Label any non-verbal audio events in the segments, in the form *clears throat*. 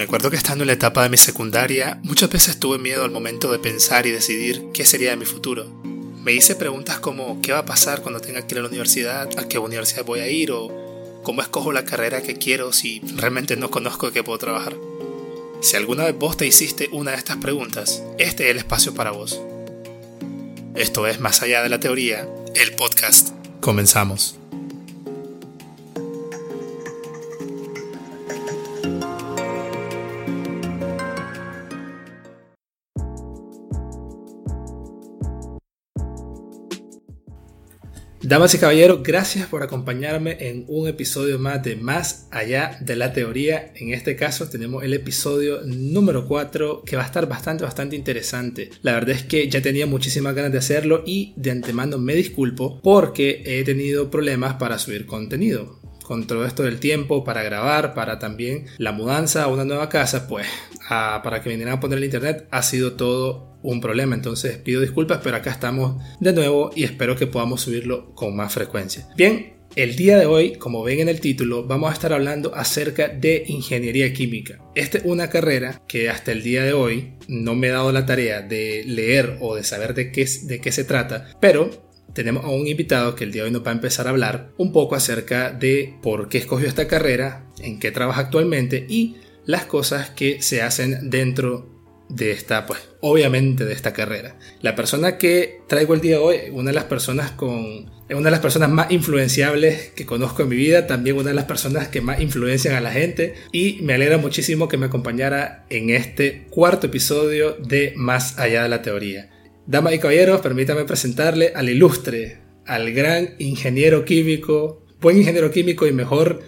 Me acuerdo que estando en la etapa de mi secundaria, muchas veces tuve miedo al momento de pensar y decidir qué sería de mi futuro. Me hice preguntas como qué va a pasar cuando tenga que ir a la universidad, a qué universidad voy a ir o cómo escojo la carrera que quiero si realmente no conozco de qué puedo trabajar. Si alguna vez vos te hiciste una de estas preguntas, este es el espacio para vos. Esto es Más allá de la teoría, el podcast. Comenzamos. Damas y caballeros, gracias por acompañarme en un episodio más de Más allá de la teoría. En este caso tenemos el episodio número 4 que va a estar bastante, bastante interesante. La verdad es que ya tenía muchísimas ganas de hacerlo y de antemano me disculpo porque he tenido problemas para subir contenido con todo esto del tiempo para grabar, para también la mudanza a una nueva casa, pues para que vinieran a poner el internet ha sido todo un problema. Entonces pido disculpas, pero acá estamos de nuevo y espero que podamos subirlo con más frecuencia. Bien, el día de hoy, como ven en el título, vamos a estar hablando acerca de ingeniería química. Esta es una carrera que hasta el día de hoy no me he dado la tarea de leer o de saber de qué, de qué se trata, pero tenemos a un invitado que el día de hoy nos va a empezar a hablar un poco acerca de por qué escogió esta carrera, en qué trabaja actualmente y las cosas que se hacen dentro de esta, pues obviamente de esta carrera. La persona que traigo el día de hoy, una de las personas con, una de las personas más influenciables que conozco en mi vida, también una de las personas que más influencian a la gente y me alegra muchísimo que me acompañara en este cuarto episodio de Más allá de la teoría. Damas y caballeros, permítame presentarle al ilustre, al gran ingeniero químico, buen ingeniero químico y mejor,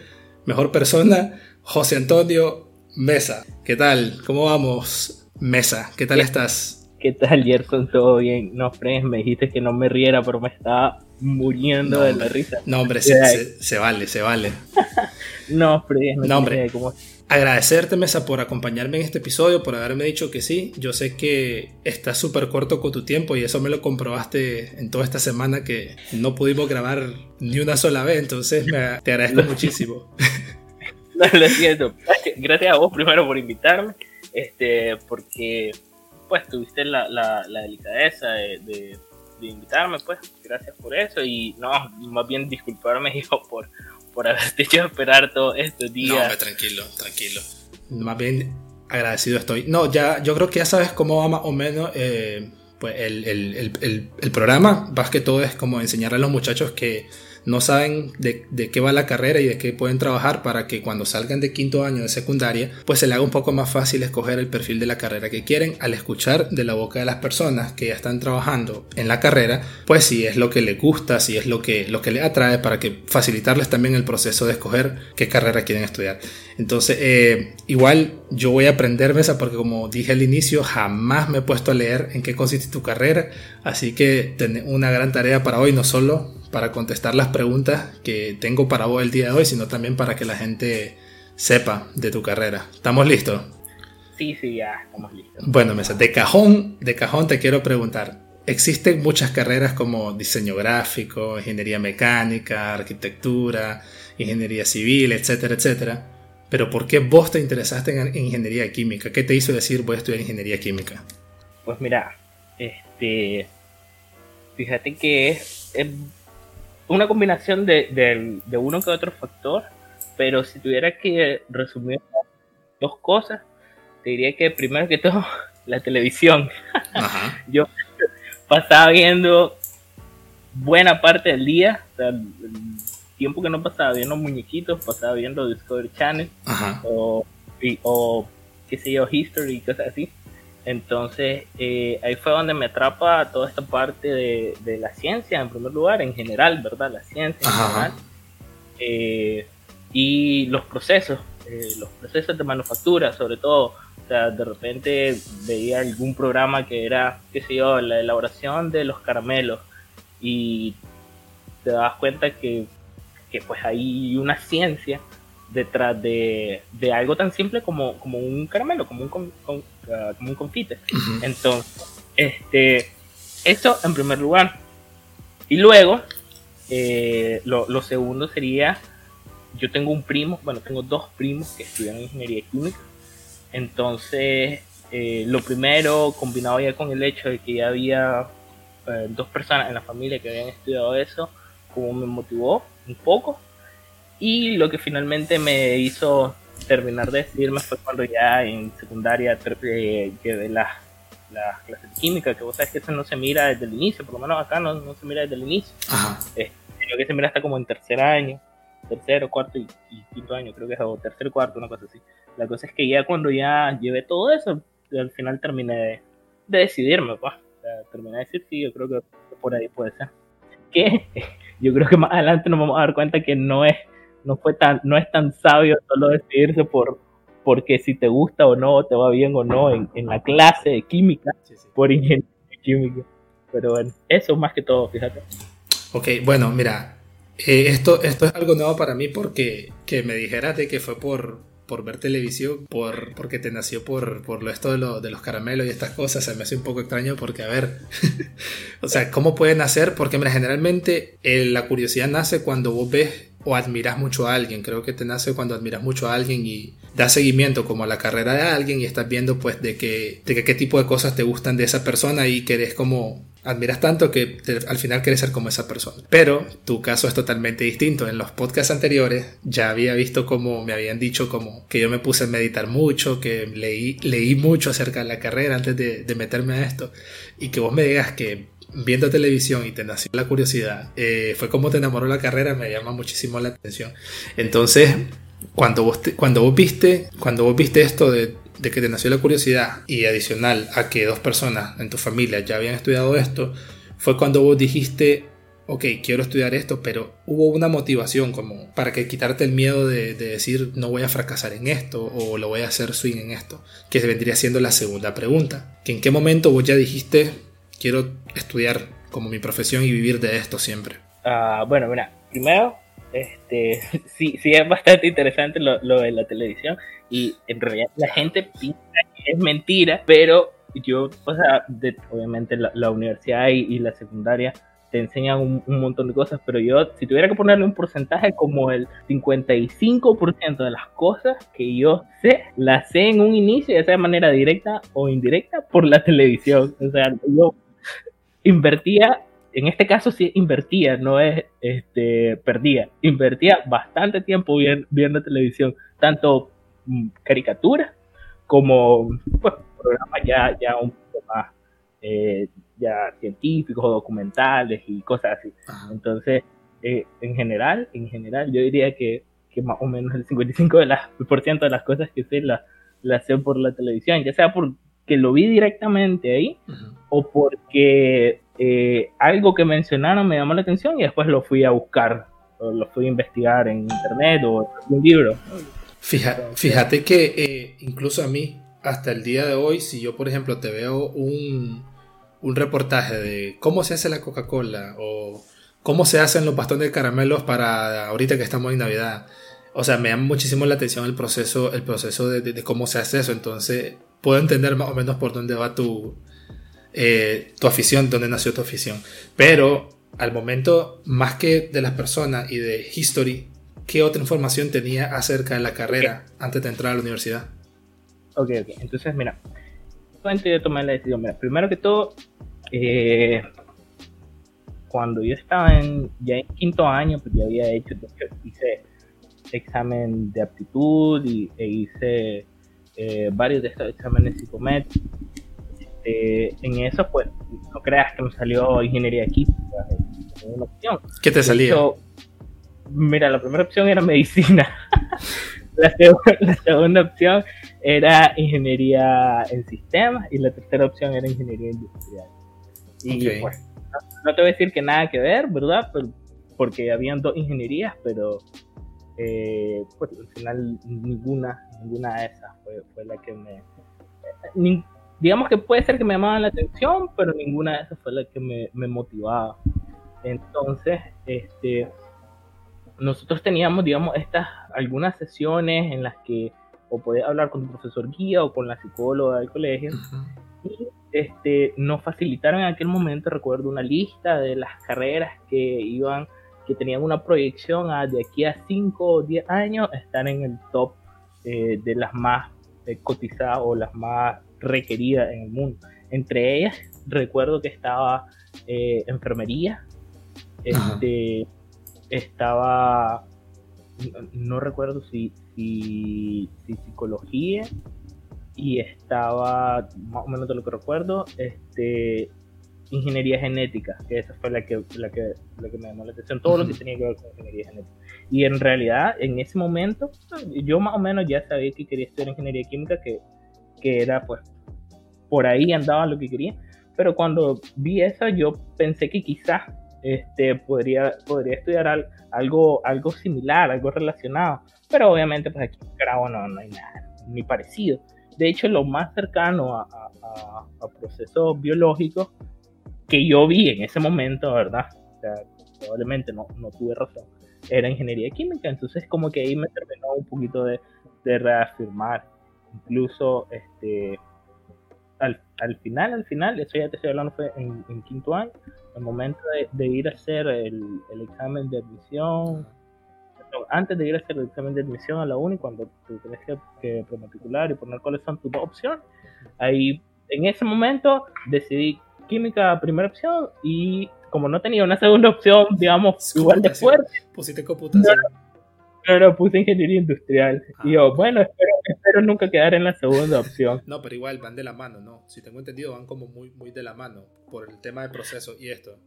mejor persona, José Antonio Mesa. ¿Qué tal? ¿Cómo vamos, Mesa? ¿Qué tal estás? ¿Qué tal, Gerson? ¿Todo bien? No, Fred, me dijiste que no me riera, pero me estaba muriendo de la risa. No, hombre, se, vale, se vale. *laughs* no, Fred, no, hombre. ¿cómo? Agradecerte, Mesa, por acompañarme en este episodio, por haberme dicho que sí. Yo sé que estás súper corto con tu tiempo y eso me lo comprobaste en toda esta semana que no pudimos grabar ni una sola vez, entonces te agradezco *laughs* muchísimo. No, lo siento. Gracias a vos primero por invitarme, este, porque pues tuviste la, la, delicadeza de, de, invitarme, pues gracias por eso y no, más bien disculparme *laughs* yo por por haberte *laughs* hecho esperar todos estos días. No, tranquilo, tranquilo. Más bien agradecido estoy. No, ya, yo creo que ya sabes cómo va más o menos eh, pues el, el, el, el, programa. Más que todo es como enseñarle a los muchachos que no saben de, qué va la carrera y de qué pueden trabajar para que cuando salgan de quinto año de secundaria, pues se les haga un poco más fácil escoger el perfil de la carrera que quieren al escuchar de la boca de las personas que ya están trabajando en la carrera, pues si es lo que les gusta, si es lo que, lo que les atrae para que facilitarles también el proceso de escoger qué carrera quieren estudiar. Entonces, eh, igual yo voy a aprender mesa porque como dije al inicio, jamás me he puesto a leer en qué consiste tu carrera, así que tengo una gran tarea para hoy, no solo para contestar las preguntas que tengo para vos el día de hoy, sino también para que la gente sepa de tu carrera. ¿Estamos listos? Sí, sí, ya estamos listos. Bueno, Mesa, de cajón, de cajón te quiero preguntar. Existen muchas carreras como diseño gráfico, ingeniería mecánica, arquitectura, ingeniería civil, etcétera, etcétera. Pero ¿por qué vos te interesaste en, ingeniería química? ¿Qué te hizo decir voy a estudiar ingeniería química? Pues mira, este, fíjate que es una combinación de, uno que otro factor, pero si tuviera que resumir dos cosas, te diría que primero que todo, *laughs* la televisión. *laughs* Yo pasaba viendo buena parte del día, o sea, el tiempo que no pasaba viendo muñequitos, pasaba viendo Discovery Channel o, o, qué sé yo, History y cosas así. Entonces, eh, ahí fue donde me atrapa toda esta parte de, la ciencia, en primer lugar, en general, ¿verdad? La ciencia en general. Eh, y los procesos, eh, los procesos de manufactura, sobre todo. O sea, de repente veía algún programa que era, qué sé yo, la elaboración de los caramelos. Y te das cuenta que, que pues hay una ciencia detrás de, algo tan simple como, como un caramelo, como un, ah, como un confite. Entonces, este, eso en primer lugar. Y luego, eh, lo, lo, segundo sería, yo tengo un primo, bueno, tengo dos primos que estudian ingeniería química. Entonces, eh, lo primero, combinado ya con el hecho de que ya había eh, dos personas en la familia que habían estudiado eso, como me motivó un poco. Y lo que finalmente me hizo terminar de decidirme fue cuando ya en secundaria eh, llevé las la clases de química, que vos sabes que eso no se mira desde el inicio, por lo menos acá no, no se mira desde el inicio. sino que se mira hasta como en tercer año, tercero, cuarto y, quinto año, creo que es, o tercer, cuarto, una cosa así. La cosa es que ya cuando ya llevé todo eso, al final terminé de, decidirme, pues. terminé de decir, sí, yo creo que por ahí puede ser. Que yo creo que más adelante nos vamos a dar cuenta que no es, no fue tan, no es tan sabio solo decidirse por, porque si te gusta o no, te va bien o no en, en la clase de química por ingeniería química. Pero bueno, eso más que todo, fíjate. Ok, bueno, mira, eh, esto, esto es algo nuevo para mí porque que me dijeras de que fue por, por ver televisión, por, porque te nació por, por lo esto de, de, los caramelos y estas cosas, se me hace un poco extraño porque, a ver, *laughs* o sea, ¿cómo pueden nacer? Porque, generalmente eh, la curiosidad nace cuando vos ves o admiras mucho a alguien, creo que te nace cuando admiras mucho a alguien y das seguimiento como a la carrera de alguien y estás viendo pues de, que, de qué tipo de cosas te gustan de esa persona y querés como admiras tanto que al final quieres ser como esa persona. Pero tu caso es totalmente distinto. En los podcasts anteriores ya había visto como me habían dicho como que yo me puse a meditar mucho, que leí, leí mucho acerca de la carrera antes de, meterme a esto y que vos me digas que viendo televisión y te nació la curiosidad, eh, fue como te enamoró la carrera, me llama muchísimo la atención. Entonces, cuando vos, cuando vos viste, cuando vos viste esto de de que te nació la curiosidad y adicional a que dos personas en tu familia ya habían estudiado esto, fue cuando vos dijiste, ok, quiero estudiar esto, pero hubo una motivación como para que quitarte el miedo de, decir no voy a fracasar en esto o lo voy a hacer swing en esto, que vendría siendo la segunda pregunta, que en qué momento vos ya dijiste quiero estudiar como mi profesión y vivir de esto siempre. Ah, bueno, mira, primero este, *laughs* sí, sí es bastante interesante lo, de la televisión y en realidad la gente piensa que es mentira, pero yo, o sea, obviamente la, universidad y, la secundaria te enseñan un, montón de cosas, pero yo, si tuviera que ponerle un porcentaje como el 55% de las cosas que yo sé, las sé en un inicio, ya sea de manera directa o indirecta, por la *laughs* televisión. O sea, yo invertía en este caso sí invertía, no es este, perdía. Invertía bastante tiempo viendo, televisión, tanto mm, caricaturas como pues, programas ya, ya un poco más eh, ya científicos, documentales y cosas así. Entonces, eh, en general, en general, yo diría que, que más o menos el 55% de, las, por ciento de las cosas que sé las la sé por la televisión, ya sea porque lo vi directamente ahí o porque eh, algo que mencionaron me llamó la atención y después lo fui a buscar, lo fui a investigar en internet o en un libro. Fíjate, fíjate que eh, incluso a mí, hasta el día de hoy, si yo por ejemplo te veo un, un reportaje de cómo se hace la Coca-Cola o cómo se hacen los bastones de caramelos para ahorita que estamos en Navidad. O sea, me llama muchísimo la atención el proceso, el proceso de, de cómo se hace eso. Entonces, puedo entender más o menos por dónde va tu, eh, tu afición, dónde nació tu afición. Pero al momento, más que de las personas y de history, ¿qué otra información tenía acerca de la carrera antes de entrar a la universidad? Ok, ok. Entonces, mira, de tomar la decisión, mira, primero que todo, eh, cuando yo estaba en, ya en quinto año, pues ya había hecho, hice examen de aptitud y, e hice eh, varios de estos exámenes psicométricos este, en eso, pues, no creas que me salió ingeniería química, una opción. ¿Qué te salió? mira, la primera opción era *laughs* medicina. *laughs* la, segunda opción era ingeniería en sistemas y la tercera opción era ingeniería industrial. Y pues, no, te voy a decir que nada que ver, ¿verdad? porque habían dos ingenierías, pero eh, pues al final ninguna, ninguna de esas fue, fue la que me... Eh, digamos que puede ser que me llamaban la atención, pero ninguna de esas fue la que me, me motivaba. Entonces, este, nosotros teníamos, digamos, estas algunas sesiones en las que o podías hablar con tu profesor guía o con la psicóloga del colegio. Y este, nos facilitaron en aquel momento, recuerdo, una lista de las carreras que iban que tenían una proyección a de aquí a 5 o 10 años estar en el top eh, de las más eh, cotizadas o las más requeridas en el mundo. Entre ellas, recuerdo que estaba eh, enfermería, este, estaba, no, recuerdo si, si, psicología, y estaba, más o menos de lo que recuerdo, este, ingeniería genética, que esa fue la que, la que, la que me llamó la atención, todo lo que tenía que ver con ingeniería genética. Y en realidad, en ese momento, yo más o menos ya sabía que quería estudiar ingeniería química, que, que era pues, por ahí andaba lo que quería, pero cuando vi eso, yo pensé que quizás este, podría, podría estudiar algo, algo similar, algo relacionado, pero obviamente pues aquí en Nicaragua no, no hay nada, ni parecido. De hecho, lo más cercano a, a, a procesos biológicos que yo vi en ese momento, ¿verdad? O sea, probablemente no, no tuve razón, era ingeniería química, entonces como que ahí me terminó un poquito de, de reafirmar, incluso este, al, al, final, al final, eso ya te estoy hablando fue en, en quinto año, el momento de, de ir a hacer el, el, examen de admisión, antes de ir a hacer el examen de admisión a la uni, cuando tú tienes que, que prematricular y poner cuáles son tus dos opciones, ahí en ese momento decidí química primera opción y como no tenía una segunda opción, digamos, igual de fuerte. Pusiste computación. Pero puse ingeniería industrial. y yo, ah. bueno, espero, nunca quedar en la segunda opción. No, pero igual van de la mano, ¿no? Si tengo entendido, van como muy, muy de la mano por el tema de proceso y esto.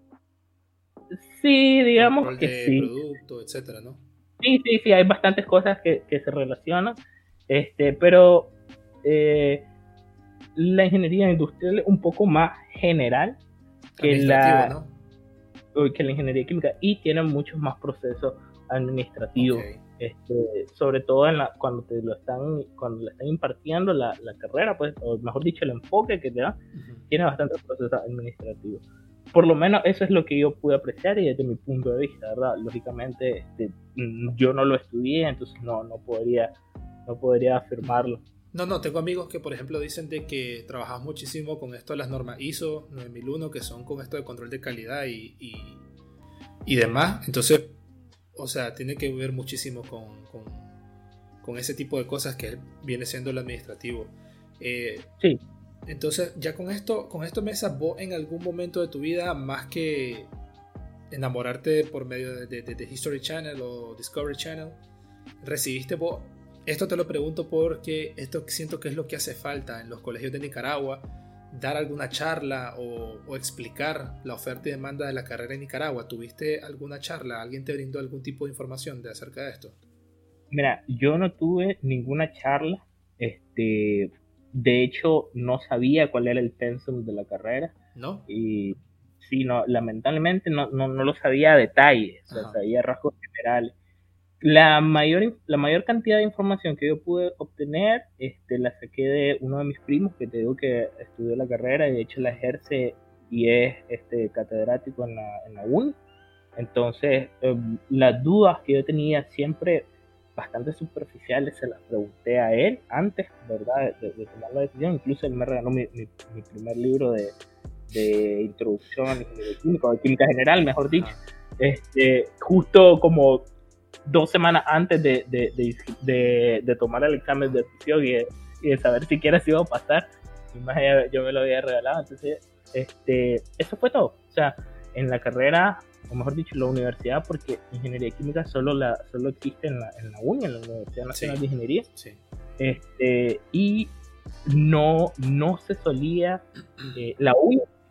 Sí, digamos que de sí. producto, etcétera, ¿no? Sí, sí, sí, hay bastantes cosas que, que se relacionan. Este, pero eh, la ingeniería industrial es un poco más general que la, que la ingeniería química y tiene muchos más procesos administrativos. Este, sobre todo en la, cuando te lo están cuando le están impartiendo la, la, carrera pues o mejor dicho el enfoque que te da tiene bastantes procesos administrativos por lo menos eso es lo que yo pude apreciar y desde mi punto de vista verdad lógicamente este, yo no lo estudié entonces no no podría no podría afirmarlo. No, no, tengo amigos que, por ejemplo, dicen de que trabajas muchísimo con esto de las normas ISO 9001, que son con esto de control de calidad y, y, demás. Entonces, o sea, tiene que ver muchísimo con, con, ese tipo de cosas que viene siendo el administrativo. Eh, sí. Entonces, ya con esto, con esto, Mesa, vos en algún momento de tu vida, más que enamorarte por medio de, de, de History Channel o Discovery Channel, recibiste vos esto te lo pregunto porque esto siento que es lo que hace falta en los colegios de Nicaragua, dar alguna charla o, explicar la oferta y demanda de la carrera en Nicaragua. ¿Tuviste alguna charla? ¿Alguien te brindó algún tipo de información de acerca de esto? Mira, yo no tuve ninguna charla. Este, de hecho, no sabía cuál era el pensum de la carrera. ¿No? Y sí, no, lamentablemente no, no, no lo sabía a detalle, o sea, sabía rasgos generales la mayor, la mayor cantidad de información que yo pude obtener este, la saqué de uno de mis primos que te digo que estudió la carrera y de hecho la ejerce y es este, catedrático en la, en la uni. Entonces, em, las dudas que yo tenía siempre bastante superficiales se las pregunté a él antes, ¿verdad?, de, tomar la decisión. Incluso él me regaló mi, mi, primer libro de, de introducción a la química, o de química general, mejor dicho. Este, justo como dos semanas antes de, de, de, tomar el examen de admisión y, de, saber siquiera si iba a pasar. yo me lo había regalado. Entonces, este, eso fue todo. O sea, en la carrera, o mejor dicho, en la universidad, porque ingeniería química solo, la, solo existe en la, en la UNI, en la Universidad Nacional de Ingeniería. Este, y no, no se solía, eh, la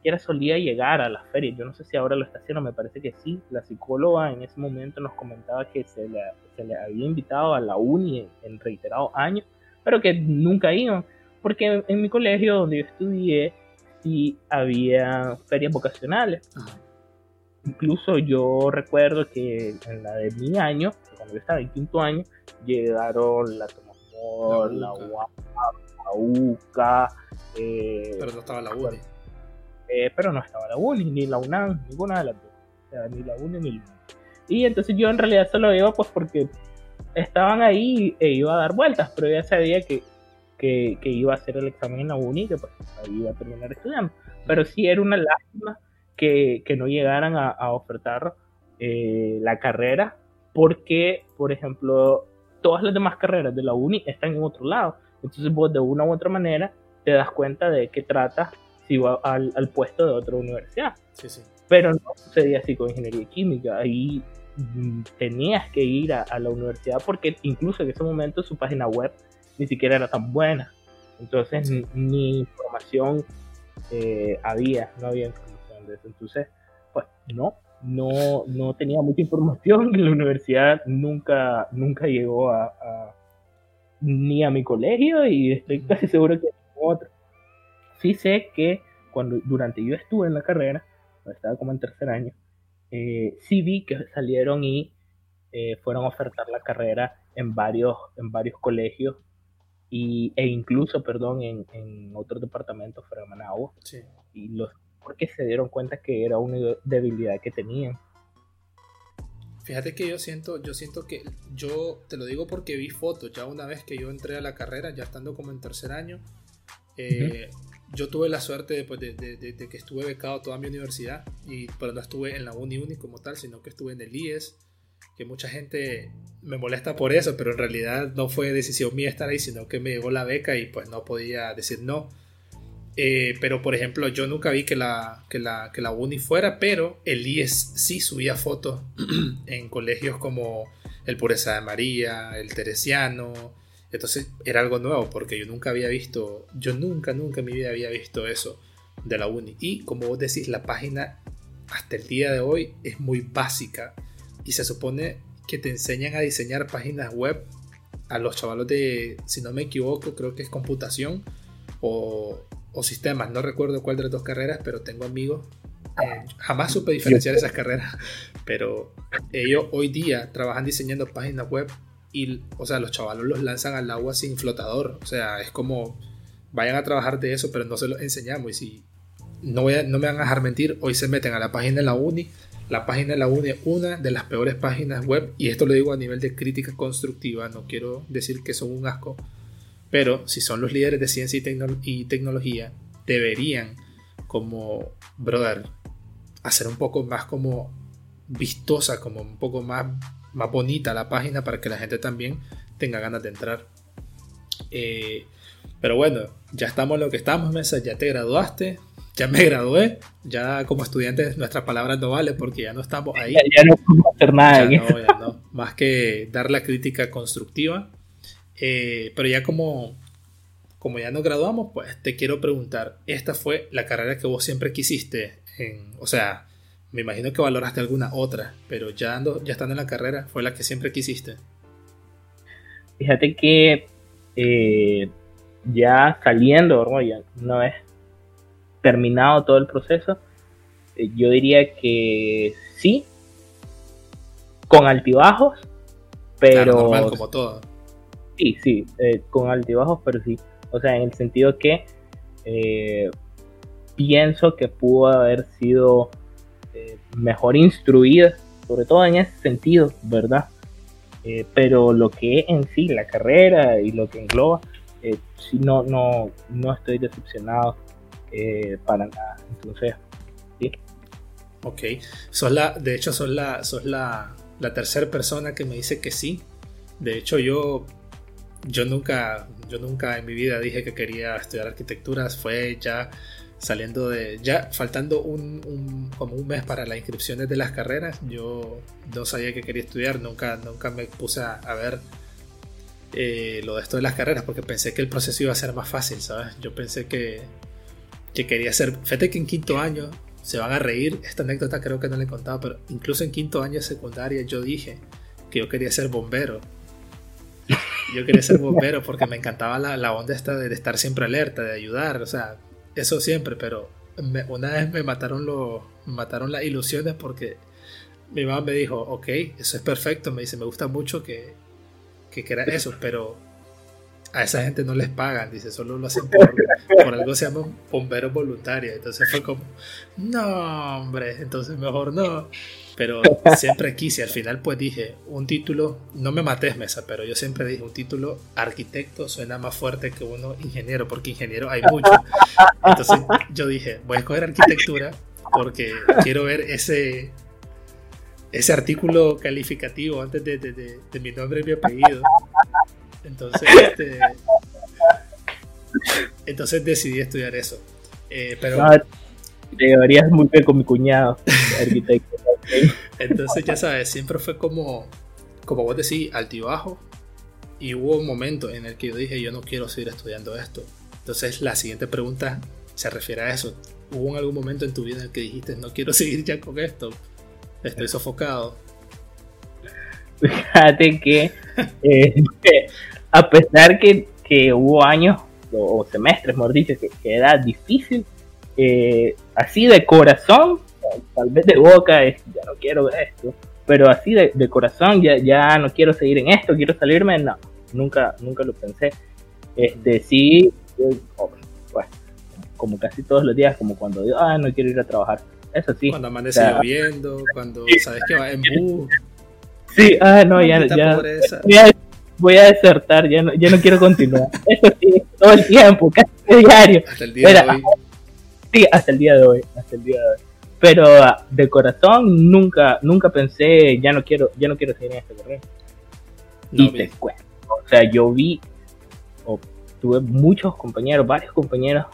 UNI solía llegar a las ferias. Yo no sé si ahora lo está haciendo, me parece que sí. La psicóloga en ese momento nos comentaba que se le, se le había invitado a la uni en, reiterados años, pero que nunca iban. Porque en, mi colegio donde yo estudié, sí había ferias vocacionales. Incluso yo recuerdo que en la de mi año, cuando yo estaba en quinto año, llegaron la Tomamor, la UCA, la UCA. Eh, pero no estaba la UNI. Eh, pero no estaba la UNI, ni la UNAM, ninguna de las dos. O sea, ni la UNI ni la UNAM. Y entonces yo en realidad solo iba pues porque estaban ahí e iba a dar vueltas, pero ya sabía que, que, que iba a hacer el examen en la UNI, que pues ahí iba a terminar estudiando. Pero sí era una lástima que, que no llegaran a, a, ofertar eh, la carrera porque, por ejemplo, todas las demás carreras de la uni están en otro lado. Entonces vos de una u otra manera te das cuenta de qué trata si va al, al puesto de otra universidad. Sí, sí. Pero no sucedía así con ingeniería química. Ahí mm, tenías que ir a, a, la universidad porque incluso en ese momento su página web ni siquiera era tan buena. Entonces ni, ni información eh, había, no había información de eso. Entonces, pues no, no, no tenía mucha información y *laughs* la universidad nunca, nunca llegó a, a ni a mi colegio y estoy casi seguro que otro. Sí sé que cuando durante yo estuve en la carrera, estaba como en tercer año, eh, sí vi que salieron y eh, fueron a ofertar la carrera en varios, en varios colegios y, e incluso, perdón, en, en otros departamentos fuera de Managua. Sí. Y los porque se dieron cuenta que era una debilidad que tenían. Fíjate que yo siento, yo siento que yo te lo digo porque vi fotos ya una vez que yo entré a la carrera, ya estando como en tercer año, eh, uh -huh. Yo tuve la suerte de, pues, de, de, que estuve becado toda mi universidad, y, pero no estuve en la uni uni como tal, sino que estuve en el IES, que mucha gente me molesta por eso, pero en realidad no fue decisión mía estar ahí, sino que me llegó la beca y pues no podía decir no. Eh, pero por ejemplo, yo nunca vi que la, que, la, que la uni fuera, pero el IES sí subía fotos *clears throat* en colegios como el Pureza de María, el Teresiano. Entonces era algo nuevo porque yo nunca había visto, yo nunca, nunca en mi vida había visto eso de la uni. Y como vos decís, la página hasta el día de hoy es muy básica y se supone que te enseñan a diseñar páginas web a los chavalos de, si no me equivoco, creo que es computación o, o sistemas, no recuerdo cuál de las dos carreras, pero tengo amigos. Eh, jamás supe diferenciar esas carreras, *laughs* pero ellos hoy día trabajan diseñando páginas web y, o sea, los chavalos los lanzan al agua sin flotador. O sea, es como vayan a trabajar de eso, pero no se los enseñamos. Y si no, voy no me van a dejar mentir, hoy se meten a la página de la uni. La página de la uni es una de las peores páginas web, y esto lo digo a nivel de crítica constructiva, no quiero decir que son un asco, pero si son los líderes de ciencia y, y, tecnología, deberían, como, brother, hacer un poco más como vistosa, como un poco más, más bonita la página para que la gente también tenga ganas de entrar. Eh, pero bueno, ya estamos en lo que estamos, Mesa, ya te graduaste, ya me gradué, ya como estudiantes nuestras palabras no valen porque ya no estamos ahí. Ya, ya no podemos hacer nada. Ya no, ya no. Más que dar la crítica constructiva. Eh, pero ya como, como ya nos graduamos, pues te quiero preguntar, ¿esta fue la carrera que vos siempre quisiste? En, o sea, me imagino que valoraste alguna otra, pero ya, ando, ya estando en la carrera, ¿fue la que siempre quisiste? Fíjate que eh, ya saliendo, ¿no? ya una vez terminado todo el proceso, eh, yo diría que sí, con altibajos, pero... Claro, normal, como todo. Sí, sí, eh, con altibajos, pero sí. O sea, en el sentido que pienso que pudo haber sido eh, mejor instruida, sobre todo en ese sentido, ¿verdad? Eh, pero lo que en sí, la carrera y lo que engloba, sí, no, no, no estoy decepcionado para nada. Entonces, sí. Ok, sos la, de hecho, sos la, sos la, la tercera persona que me dice que sí. De hecho, yo yo nunca, yo nunca en mi vida dije que quería estudiar arquitectura, fue ya saliendo de, ya faltando un, un, como un mes para las inscripciones de las carreras, yo no sabía que quería estudiar, nunca, nunca me puse a, ver eh, lo de esto de las carreras, porque pensé que el proceso iba a ser más fácil, ¿sabes? Yo pensé que, que quería ser, fíjate que en quinto año, se van a reír, esta anécdota creo que no le he contado, pero incluso en quinto año de secundaria yo dije que yo quería ser bombero yo quería ser bombero porque me encantaba la, la onda esta de, estar siempre alerta, de ayudar, o sea, eso siempre, pero me, una vez me mataron, lo, me mataron las ilusiones porque mi mamá me dijo, ok, eso es perfecto, me dice, me gusta mucho que, que quiera eso, *laughs* pero a esa gente no les pagan, dice, solo lo hacen por, por algo se llama bomberos voluntarios, entonces fue como, no, hombre, entonces mejor no. Pero siempre quise, al final pues dije, un título, no me mates mesa, pero yo siempre dije, un título arquitecto suena más fuerte que uno ingeniero, porque ingeniero hay mucho. Entonces yo dije, voy a escoger arquitectura porque quiero ver ese, ese artículo calificativo antes de, mi nombre y mi apellido. Entonces, este, entonces decidí estudiar eso. Eh, pero te llevarías muy bien con mi cuñado, arquitecto. Entonces, ya sabes, siempre fue como, como vos decís, altibajo. Y hubo un momento en el que yo dije, yo no quiero seguir estudiando esto. Entonces, la siguiente pregunta se refiere a eso. ¿Hubo algún momento en tu vida en el que dijiste, no quiero seguir ya con esto? Estoy sofocado. Fíjate que, eh, *laughs* a pesar que, que, hubo años o, semestres, mejor dicho, que, era difícil, eh, así de corazón, tal vez de boca, es, ya no quiero esto, pero así de, de, corazón, ya, ya no quiero seguir en esto, quiero salirme, no, nunca, nunca lo pensé. Este, sí, oh, como casi todos los días, como cuando digo, ah, no quiero ir a trabajar eso sí. Cuando amanece lloviendo, cuando sabes que va en bus. Sí, ah, no, ya, ya, voy a desertar, ya no, ya no quiero continuar. *laughs* Eso sí, todo el tiempo, casi diario. Hasta el día de hoy. Sí, hasta el día de hoy, hasta el día de hoy. Pero ah, de corazón nunca, nunca pensé, ya no quiero, ya no quiero seguir en este carrera. y te cuento. O sea, yo vi, o tuve muchos compañeros, varios compañeros,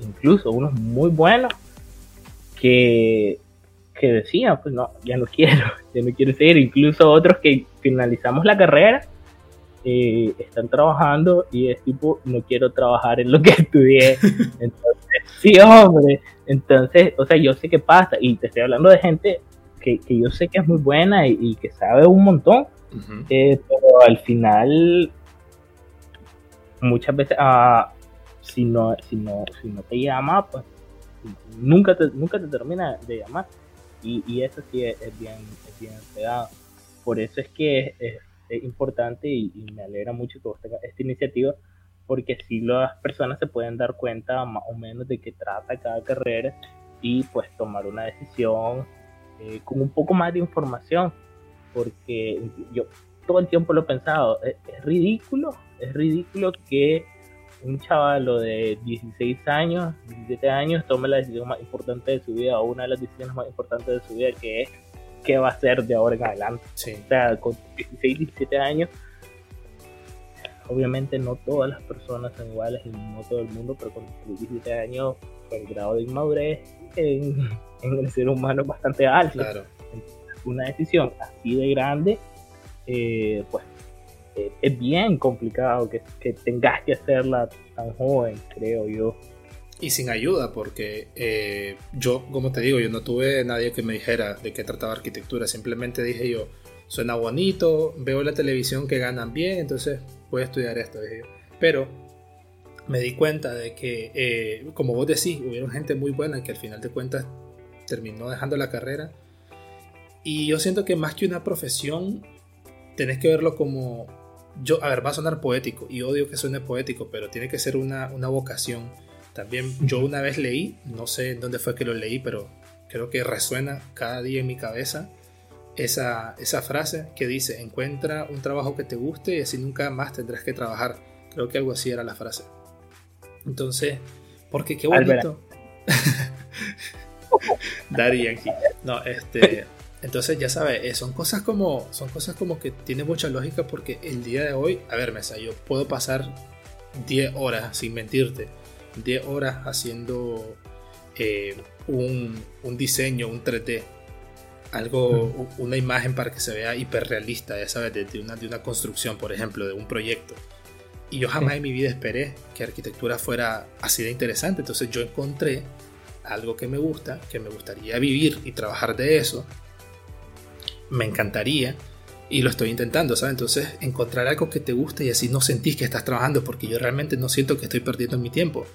incluso unos muy buenos, que, que decían, pues no, ya no *laughs* quiero, ya no quiero seguir. Incluso otros que finalizamos la carrera eh, están trabajando y es tipo, no quiero trabajar en lo que *laughs* estudié. *laughs* Entonces, sí, hombre. Entonces, o sea, yo sé qué pasa y te estoy hablando de gente que, que yo sé que es muy buena y, que sabe un montón, eh, pero al final, muchas veces, ah, si, no, si, no, si no te llama, pues nunca te, nunca te termina de llamar. Y, y eso sí es, bien, es bien pegado. Por eso es que es, importante y, me alegra mucho que vos tengas esta iniciativa, porque si las personas se pueden dar cuenta más o menos de qué trata cada carrera y pues tomar una decisión eh, con un poco más de información, porque yo todo el tiempo lo he pensado, es ridículo, es ridículo que un chavalo de 16 años, 17 años, tome la decisión más importante de su vida o una de las decisiones más importantes de su vida que es qué va a hacer de ahora en adelante. O sea, con 16, 17 años, obviamente no todas las personas son iguales y no todo el mundo, pero con 17 años el grado de inmadurez en, *laughs* el ser humano es bastante alto. Claro. una decisión así de grande, eh, pues es bien complicado que, tengas que hacerla tan joven, creo yo. Y sin ayuda, porque eh, yo, como te digo, yo no tuve nadie que me dijera de qué trataba arquitectura, simplemente dije yo, suena bonito, veo la televisión que ganan bien, entonces voy a estudiar esto, dije yo. Pero me di cuenta de que, eh, como vos decís, hubieron gente muy buena que al final de cuentas terminó dejando la carrera. Y yo siento que más que una profesión, tenés que verlo como yo, a ver, va a sonar poético y odio que suene poético, pero tiene que ser una, vocación. También yo una vez leí, no sé dónde fue que lo leí, pero creo que resuena cada día en mi cabeza esa, esa frase que dice, encuentra un trabajo que te guste y así nunca más tendrás que trabajar. Creo que algo así era la frase. Entonces, porque qué bonito. *laughs* Daddy Yankee. No, este... Entonces, ya sabes, eh, son cosas como son cosas como que tiene mucha lógica porque el día de hoy, a ver, Mesa, yo puedo pasar 10 horas, sin mentirte, 10 horas haciendo eh, un, diseño, un 3D, algo, una imagen para que se vea hiperrealista, ya sabes, de, una, de una construcción, por ejemplo, de un proyecto. Y yo jamás en mi vida esperé que arquitectura fuera así de interesante. Entonces yo encontré algo que me gusta, que me gustaría vivir y trabajar de eso me encantaría y lo estoy intentando, ¿sabes? Entonces, encontrar algo que te guste y así no sentís que estás trabajando, porque yo realmente no siento que estoy perdiendo mi tiempo,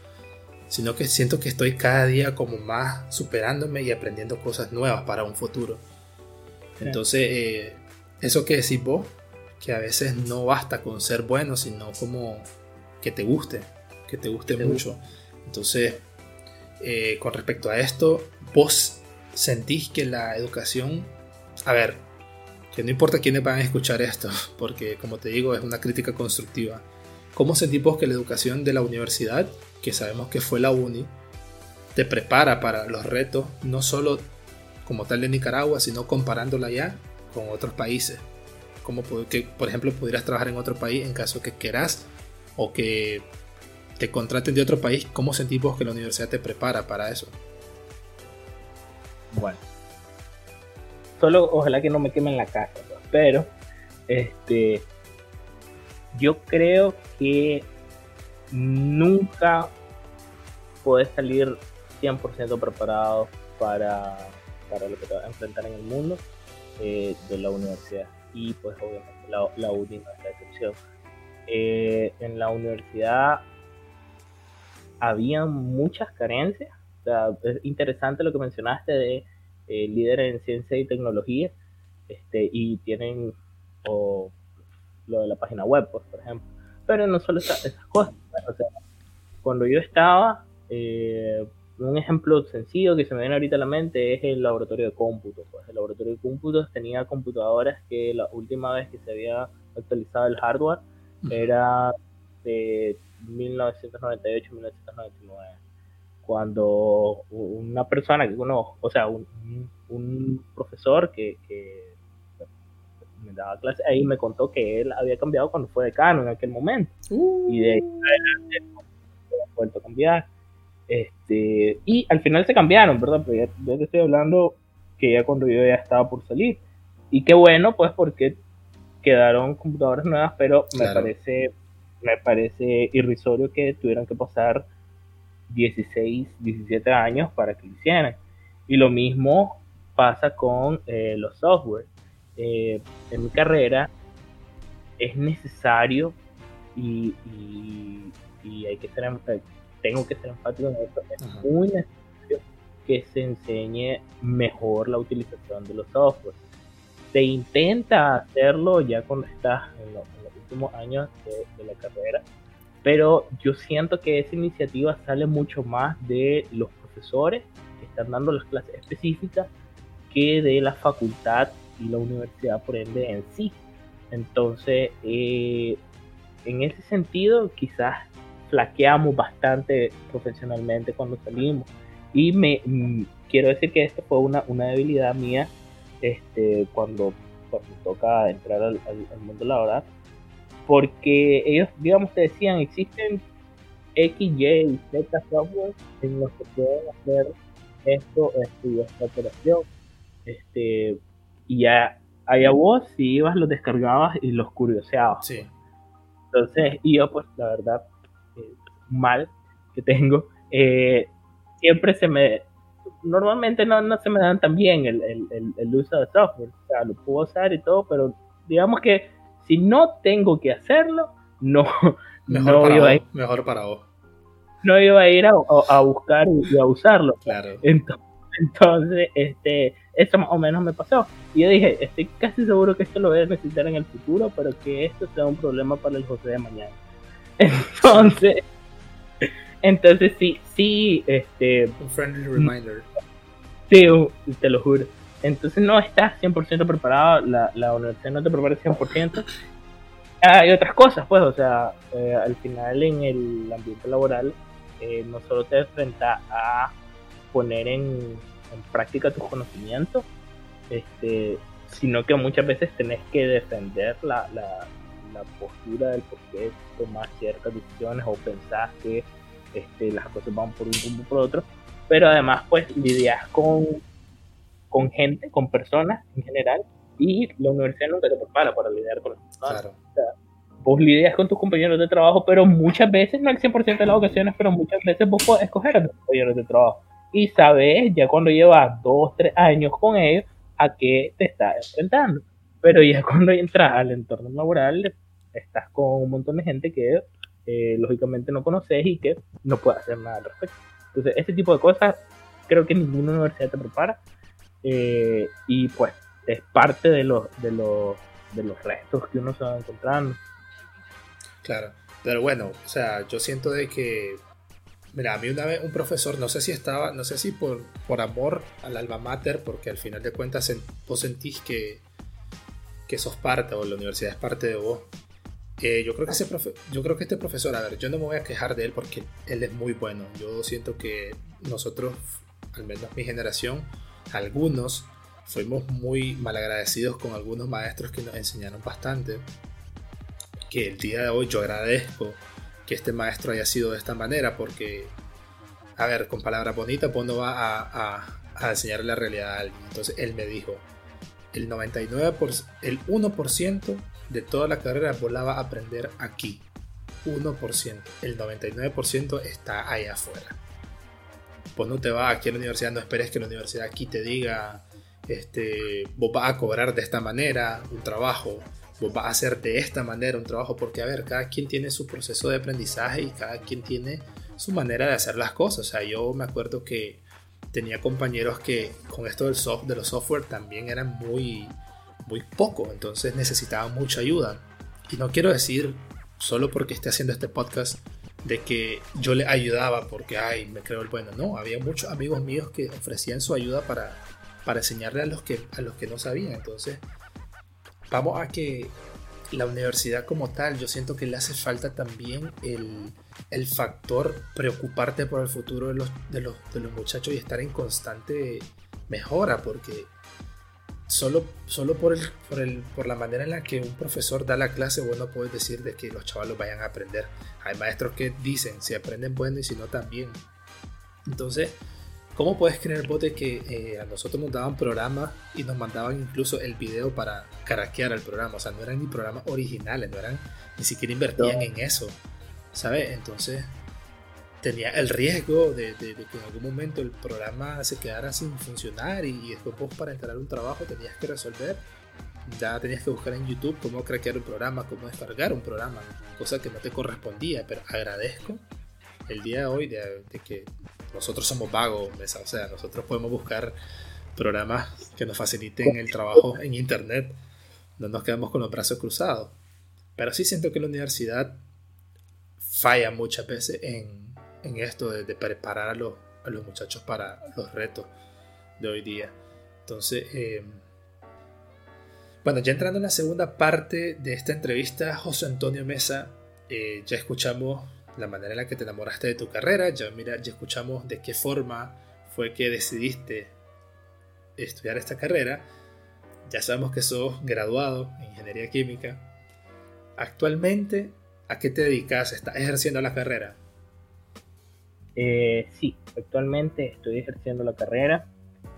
sino que siento que estoy cada día como más superándome y aprendiendo cosas nuevas para un futuro. Entonces, eh, eso que decís vos, que a veces no basta con ser bueno, sino como que te guste, que te guste mucho. Entonces, eh, con respecto a esto, vos sentís que la educación a ver, que no importa quiénes van a escuchar esto, *laughs* porque como te digo, es una crítica constructiva. ¿Cómo sentimos que la educación de la universidad, que sabemos que fue la uni, te prepara para los retos, no solo como tal de Nicaragua, sino comparándola ya con otros países. Como que, por ejemplo, pudieras trabajar en otro país en caso que quieras o que te contraten de otro país. ¿Cómo sentís vos que la universidad te prepara para eso? Bueno, solo ojalá que no me quemen la casa, pero este, yo creo que nunca puedes salir 100% preparado para, para lo que te vas a enfrentar en el mundo eh, de la universidad. Y pues obviamente la, la última es la excepción. Eh, en la universidad había muchas carencias. es interesante lo que mencionaste de eh, líderes en ciencia y tecnología. Este, y tienen o lo de la página web, pues, por ejemplo. Pero no solo esas, cosas. O sea, cuando yo estaba, eh, un ejemplo sencillo que se me viene ahorita a la mente es el laboratorio de cómputo. Pues el laboratorio de cómputos tenía computadoras que la última vez que se había actualizado el hardware era de 1998-1999. Cuando una persona que uno, o sea, un, un profesor que, que me daba clase ahí me contó que él había cambiado cuando fue decano en aquel momento. Y de ahí ha vuelto a cambiar. Este, y al final se cambiaron, ¿verdad? Pero ya, te estoy hablando que ya cuando yo ya estaba por salir. Y qué bueno, pues porque quedaron computadoras nuevas, pero me parece me parece irrisorio que tuvieran que pasar 16, 17 años para que lo hicieran. Y lo mismo pasa con eh, los software. Eh, en mi carrera es necesario y, hay que ser, tengo que ser enfático en esto, es muy necesario que se enseñe mejor la utilización de los software. Se intenta hacerlo ya cuando estás en, los últimos años de, la carrera, pero yo siento que esa iniciativa sale mucho más de los profesores que están dando las clases específicas que de la facultad y la universidad por en sí. Entonces, eh, en ese sentido, quizás flaqueamos bastante profesionalmente cuando salimos. Y me mm, quiero decir que esto fue una, una debilidad mía este, cuando, cuando toca entrar al, al, mundo laboral. Porque ellos, digamos, te decían, existen X, y Z software en los que pueden hacer esto, esto y esta operación. Este, y ya allá vos si ibas los descargabas y los curioseabas. Sí. Entonces, y yo pues la verdad, eh, mal que tengo, eh, siempre se me, normalmente no, no se me dan tan bien el, el, el, uso de software, o sea, lo puedo usar y todo, pero digamos que si no tengo que hacerlo, no, *laughs* mejor no iba a ir. Mejor para vos. No iba a ir a, a buscar y a usarlo. Claro. Entonces, entonces, este, eso más o menos me pasó. Y yo dije, estoy casi seguro que esto lo voy a necesitar en el futuro, pero que esto sea un problema para el José de mañana. *laughs* Entonces, entonces sí, sí, este... Un friendly reminder. Sí, te lo juro. Entonces no estás 100% preparado, la, la universidad no te prepara 100%. Hay otras cosas, pues, o sea, eh, al final en el ambiente laboral eh, no solo te enfrentas a poner en, práctica tus conocimientos, este, sino que muchas veces tenés que defender la, la, postura del por qué tomar ciertas decisiones o pensar que este, las cosas van por un rumbo por otro, pero además pues lidias con, con gente, con personas en general, y la universidad nunca te prepara para lidiar con las personas. vos lidias con tus compañeros de trabajo, pero muchas veces, no el 100% de las ocasiones, pero muchas veces vos podés escoger a tus compañeros de trabajo y sabes ya cuando llevas dos, tres años con ellos a qué te estás enfrentando. Pero ya *laughs* cuando entras al entorno laboral, estás con un montón de gente que eh, lógicamente no conoces y que no puedes hacer nada al respecto. Entonces, ese tipo de cosas creo que ninguna universidad te prepara eh, y pues es parte de los, de, los, de los restos que uno se va encontrando. Claro, pero bueno, o sea, yo siento de que Mira, a mí una vez un profesor, no sé si estaba, no sé si por, por amor al alma mater, porque al final de cuentas vos sentís que, que sos parte o la universidad es parte de vos. Eh, yo, creo que ese yo creo que este profesor, a ver, yo no me voy a quejar de él porque él es muy bueno. Yo siento que nosotros, al menos mi generación, algunos fuimos muy malagradecidos con algunos maestros que nos enseñaron bastante. Que el día de hoy yo agradezco este maestro haya sido de esta manera porque, a ver, con palabras bonitas, pues no va a, a, enseñarle la realidad a alguien. Entonces él me dijo, el 99%, el 1% de toda la carrera vos la vas a aprender aquí. 1%. El 99% está allá afuera. Pues no te vas aquí a la universidad, no esperes que la universidad aquí te diga, este, vos vas a cobrar de esta manera un trabajo, vos a hacer de esta manera un trabajo, porque a ver, cada quien tiene su proceso de aprendizaje y cada quien tiene su manera de hacer las cosas. O sea, yo me acuerdo que tenía compañeros que con esto del soft, de los software también eran muy, muy poco, entonces necesitaban mucha ayuda. Y no quiero decir, solo porque esté haciendo este podcast, de que yo le ayudaba porque, ay, me creo el bueno. No, había muchos amigos míos que ofrecían su ayuda para, para enseñarle a los, que, a los que no sabían. Entonces, vamos a que la universidad como tal, yo siento que le hace falta también el, el factor preocuparte por el futuro de los, de, los, de los muchachos y estar en constante mejora, porque solo, solo por, el, por, el, por la manera en la que un profesor da la clase, vos puedes decir de que los chavalos vayan a aprender. Hay maestros que dicen, si aprenden bueno y si no también. Entonces, ¿cómo puedes creer de que eh, a nosotros nos daban programas y nos mandaban incluso el video para caraquear el programa? O sea, no eran ni programas originales, no eran, ni siquiera invertían en eso, ¿sabes? Entonces, tenía el riesgo de, que en algún momento el programa se quedara sin funcionar y, después vos para entrar un trabajo tenías que resolver. Ya tenías que buscar en YouTube cómo craquear un programa, cómo descargar un programa, cosa que no te correspondía, pero agradezco el día de hoy de, que nosotros somos vagos, o sea, nosotros podemos buscar programas que nos faciliten el trabajo en Internet, no nos quedamos con los brazos cruzados. Pero sí siento que la universidad falla muchas veces en esto de, preparar a los, a los, muchachos para los retos de hoy día. Entonces, eh, bueno, ya entrando en la segunda parte de esta entrevista, José Antonio Mesa, eh, ya escuchamos la manera en la que te enamoraste de tu carrera, ya, mira, ya escuchamos de qué forma fue que decidiste estudiar esta carrera, ya sabemos que sos graduado en ingeniería química. Actualmente, ¿a qué te dedicas? ¿Estás ejerciendo la carrera? Eh, sí, actualmente estoy ejerciendo la carrera.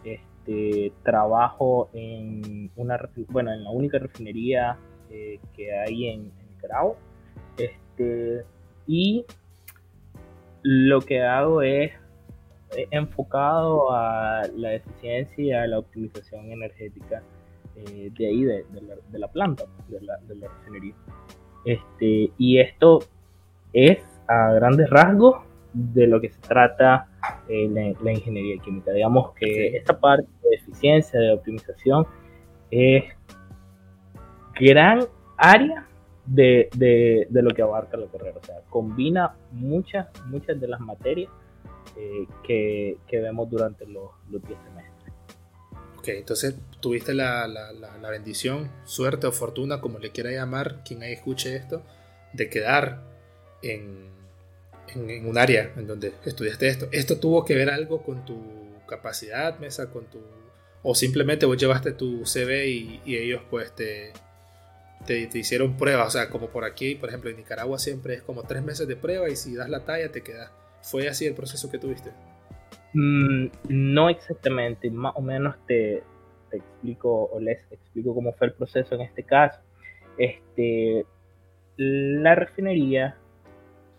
Este, trabajo en una, bueno, en la única refinería eh, que hay en, Nicaragua. Este, y lo que hago es enfocado a la eficiencia y a la optimización energética eh, de ahí, de, la, planta, de la, de la refinería. Este, y esto es a grandes rasgos de lo que se trata eh, la, ingeniería química. Digamos que esta parte de eficiencia, de optimización, es gran área de, lo que abarca la carrera. O sea, combina muchas, muchas de las materias eh, que, vemos durante los, los 10 semestres. Ok, entonces tuviste la, la, bendición, suerte o fortuna, como le quiera llamar quien ahí escuche esto, de quedar en en, un área en donde estudiaste esto. ¿Esto tuvo que ver algo con tu capacidad, Mesa, con tu... o simplemente vos llevaste tu CV y, ellos pues te, te, hicieron pruebas? O sea, como por aquí, por ejemplo, en Nicaragua siempre es como tres meses de prueba y si das la talla te quedas. ¿Fue así el proceso que tuviste? Mm, no exactamente, más o menos te, explico o les explico cómo fue el proceso en este caso. Este, la refinería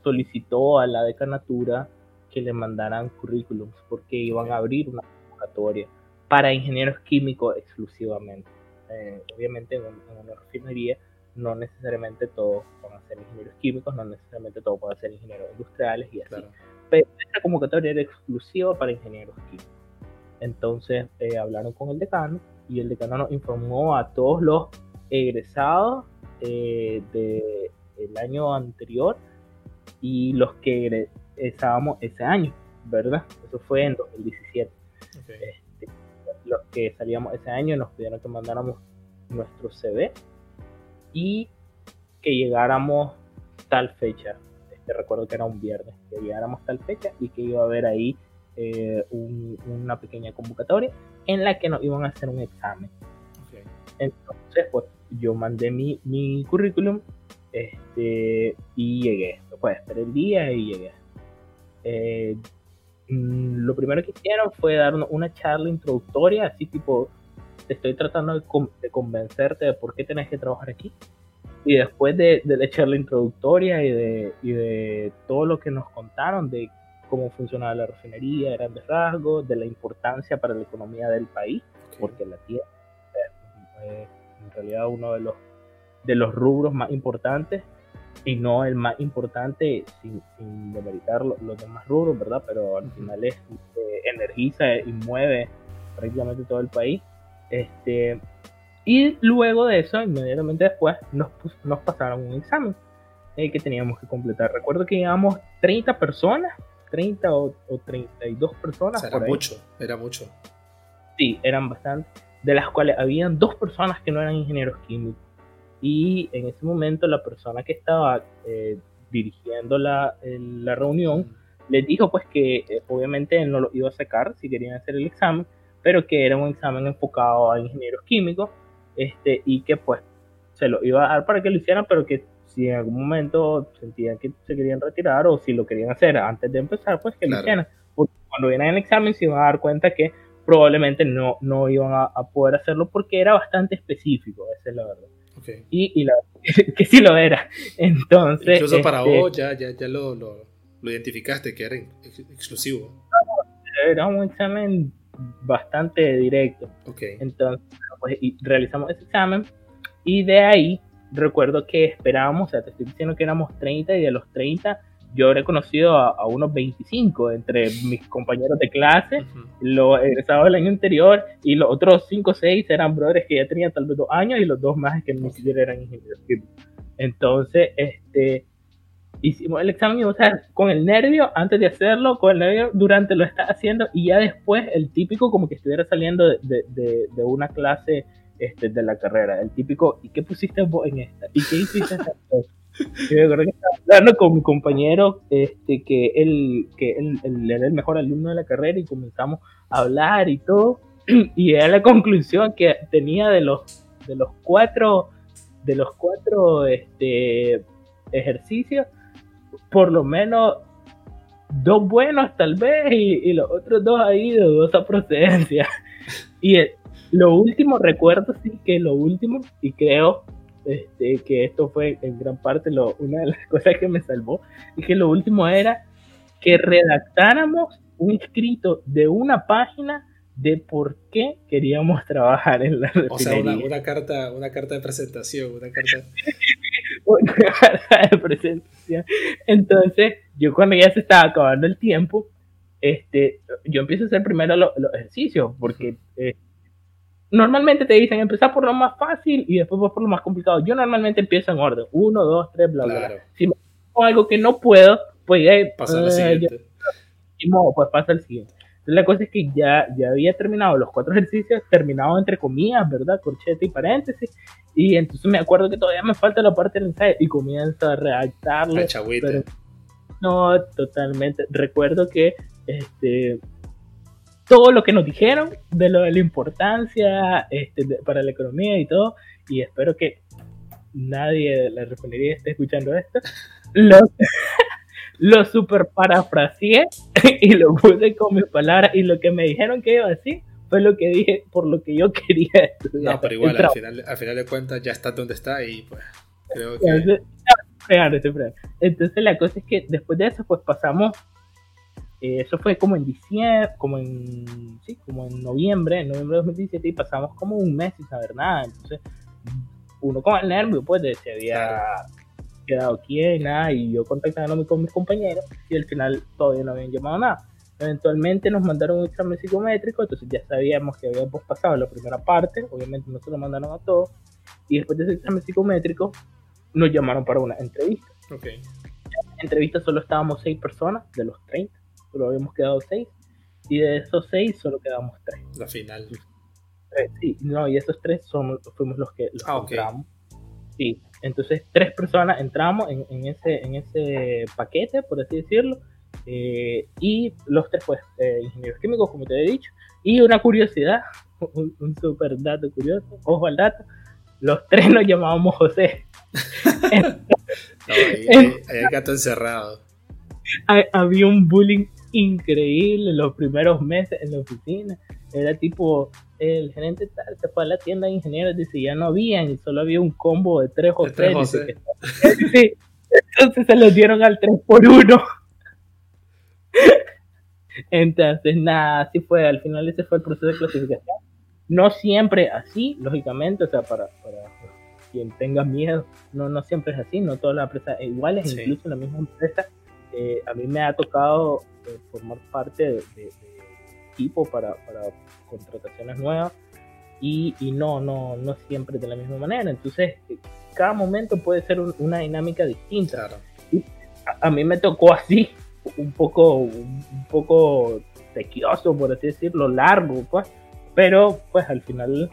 solicitó a la decanatura que le mandaran currículums porque iban a abrir una convocatoria para ingenieros químicos exclusivamente. Eh, obviamente en, una refinería no necesariamente todos van a ser ingenieros químicos, no necesariamente todos van a ser ingenieros industriales y así. Pero esta convocatoria era exclusiva para ingenieros químicos. Entonces eh, hablaron con el decano y el decano nos informó a todos los egresados eh, del año anterior y los que estábamos ese año, ¿verdad? Eso fue en 2017. Este, los que salíamos ese año nos pidieron que mandáramos nuestro CV y que llegáramos tal fecha. Este, recuerdo que era un viernes, que llegáramos tal fecha y que iba a haber ahí eh, una pequeña convocatoria en la que nos iban a hacer un examen. Entonces, pues yo mandé mi, mi currículum este, y llegué. Pues esperé el día y llegué. Eh, lo primero que hicieron fue darnos una charla introductoria, así tipo, te estoy tratando de, convencerte de por qué tenés que trabajar aquí. Y después de, de la charla introductoria y de, y de todo lo que nos contaron de cómo funcionaba la refinería, grandes rasgos, de la importancia para la economía del país, porque la tierra es en realidad uno de los, de los rubros más importantes y no el más importante sin, sin demeritar los, demás rubros, ¿verdad? Pero al final es, eh, energiza y mueve prácticamente todo el país. Este, y luego de eso, inmediatamente después, nos, nos pasaron un examen eh, que teníamos que completar. Recuerdo que llevamos 30 personas 30 o, 32 personas. era mucho, era mucho. Sí, eran bastantes, de las cuales habían dos personas que no eran ingenieros químicos. Y en ese momento la persona que estaba eh, dirigiendo la, la reunión les dijo pues que eh, obviamente él no lo iba a sacar si querían hacer el examen, pero que era un examen enfocado a ingenieros químicos este, y que pues se lo iba a dar para que lo hicieran, pero que si en algún momento sentían que se querían retirar o si lo querían hacer antes de empezar, pues que lo hicieran. Porque cuando vienen el examen se iban a dar cuenta que probablemente no, no iban a, poder hacerlo porque era bastante específico, esa es la verdad. Y, y la, *laughs* que sí lo era. Entonces. Incluso para este, vos ya, ya, ya lo, lo, lo, identificaste, que era exclusivo. Era un examen bastante directo. Okay. Entonces, pues, realizamos ese examen y de ahí recuerdo que esperábamos, o sea, te estoy diciendo que éramos 30 y de los 30 yo habré conocido a, unos 25 entre mis compañeros de clase, los egresados del año anterior, y los otros 5 o 6 eran brothers que ya tenían tal vez dos años y los dos más que ni siquiera eran ingenieros Entonces, este, hicimos el examen, o sea, con el nervio antes de hacerlo, con el nervio durante lo está haciendo, y ya después el típico como que estuviera saliendo de, de, de una clase este, de la carrera, el típico, ¿y qué pusiste vos en esta? ¿Y qué hiciste en esta? *laughs* Yo me acuerdo que estaba hablando con mi compañero, este, que él, que él, era el mejor alumno de la carrera y comenzamos a hablar y todo, *clears throat* y era la conclusión que tenía de los, de los cuatro, de los cuatro, este, ejercicios, por lo menos dos buenos tal vez y, los otros dos ahí de dudosa procedencia. *laughs* Y, lo último, recuerdo sí que lo último, y creo este, que esto fue en gran parte lo, una de las *laughs* cosas que me salvó, y que lo último era que redactáramos un escrito de una página de por qué queríamos *laughs* trabajar en la O sea, una, carta, una carta de presentación, una carta... *laughs* una carta de presentación. Entonces, yo cuando ya se estaba acabando el tiempo, este, yo empiezo a hacer primero los, ejercicios, porque normalmente te dicen empezar por lo más fácil y después por lo más complicado. Yo normalmente empiezo en orden, uno, dos, tres, bla, bla, bla. Si me algo que no puedo, pues ya pasa al siguiente. pues pasa el siguiente. Entonces, la cosa es que ya, ya había terminado los cuatro *laughs* ejercicios, terminado entre comillas, ¿verdad? Corchete y paréntesis. Y entonces me acuerdo que todavía me falta la parte del ensayo y comienzo a redactarlo. Pero, no, totalmente. Recuerdo que este, todo lo que nos dijeron de lo de la importancia este, para la economía y todo. Y espero que nadie de la refinería esté escuchando esto. Lo, *laughs* lo super parafraseé y lo puse con mis palabras. Y lo que me dijeron que iba a decir fue lo que dije por lo que yo *laughs* quería estudiar. No, pero igual, al final, al final de cuentas ya está donde está y pues creo que... Entonces la cosa es que después de eso pues pasamos eh, eso fue como en diciembre, como en, sí, como en noviembre, en noviembre de 2017 y pasamos como un mes sin saber nada. Entonces, uno con el nervio, pues, de se había quedado quién, nada, y yo contactándome con mis compañeros y al final todavía no habían llamado nada. Eventualmente nos mandaron un examen psicométrico, entonces ya sabíamos que habíamos pasado la primera parte, obviamente no se lo mandaron a todos, y después de ese examen psicométrico nos llamaron para una entrevista. Okay. En la entrevista solo estábamos seis personas de los 30 solo habíamos quedado seis, y de esos seis solo quedamos tres. La final. sí, no, y esos tres somos, fuimos los que los ah, entramos. Sí, entonces tres personas entramos en, ese, en ese paquete, por así decirlo, Eh, y los tres, pues, eh, ingenieros químicos, como te he dicho. Y una curiosidad, *laughs* un, un super dato curioso, ojo al dato, los tres nos llamábamos José. *laughs* no, hay, gato encerrado. *laughs* Había un bullying increíble los primeros meses en la oficina. Era tipo, el gerente tal se fue a la tienda de ingenieros, dice, ya no habían, y solo había un combo de tres José. José. *laughs* sí, entonces se los dieron al 3 por 1 *laughs* Entonces, nada, así fue. Al final ese fue el proceso de clasificación. No siempre así, lógicamente, o sea, para, para quien tenga miedo, no, no siempre es así, no todas las empresas iguales, incluso en la misma empresa. Eh, a mí me ha tocado eh, formar parte de, de, equipo para, para, contrataciones nuevas y, y, no, no, no siempre de la misma manera. Entonces, eh, cada momento puede ser una dinámica distinta. Y a, a, mí me tocó así, un poco, un poco tequioso, por así decirlo, largo, pues. Pero, pues al final,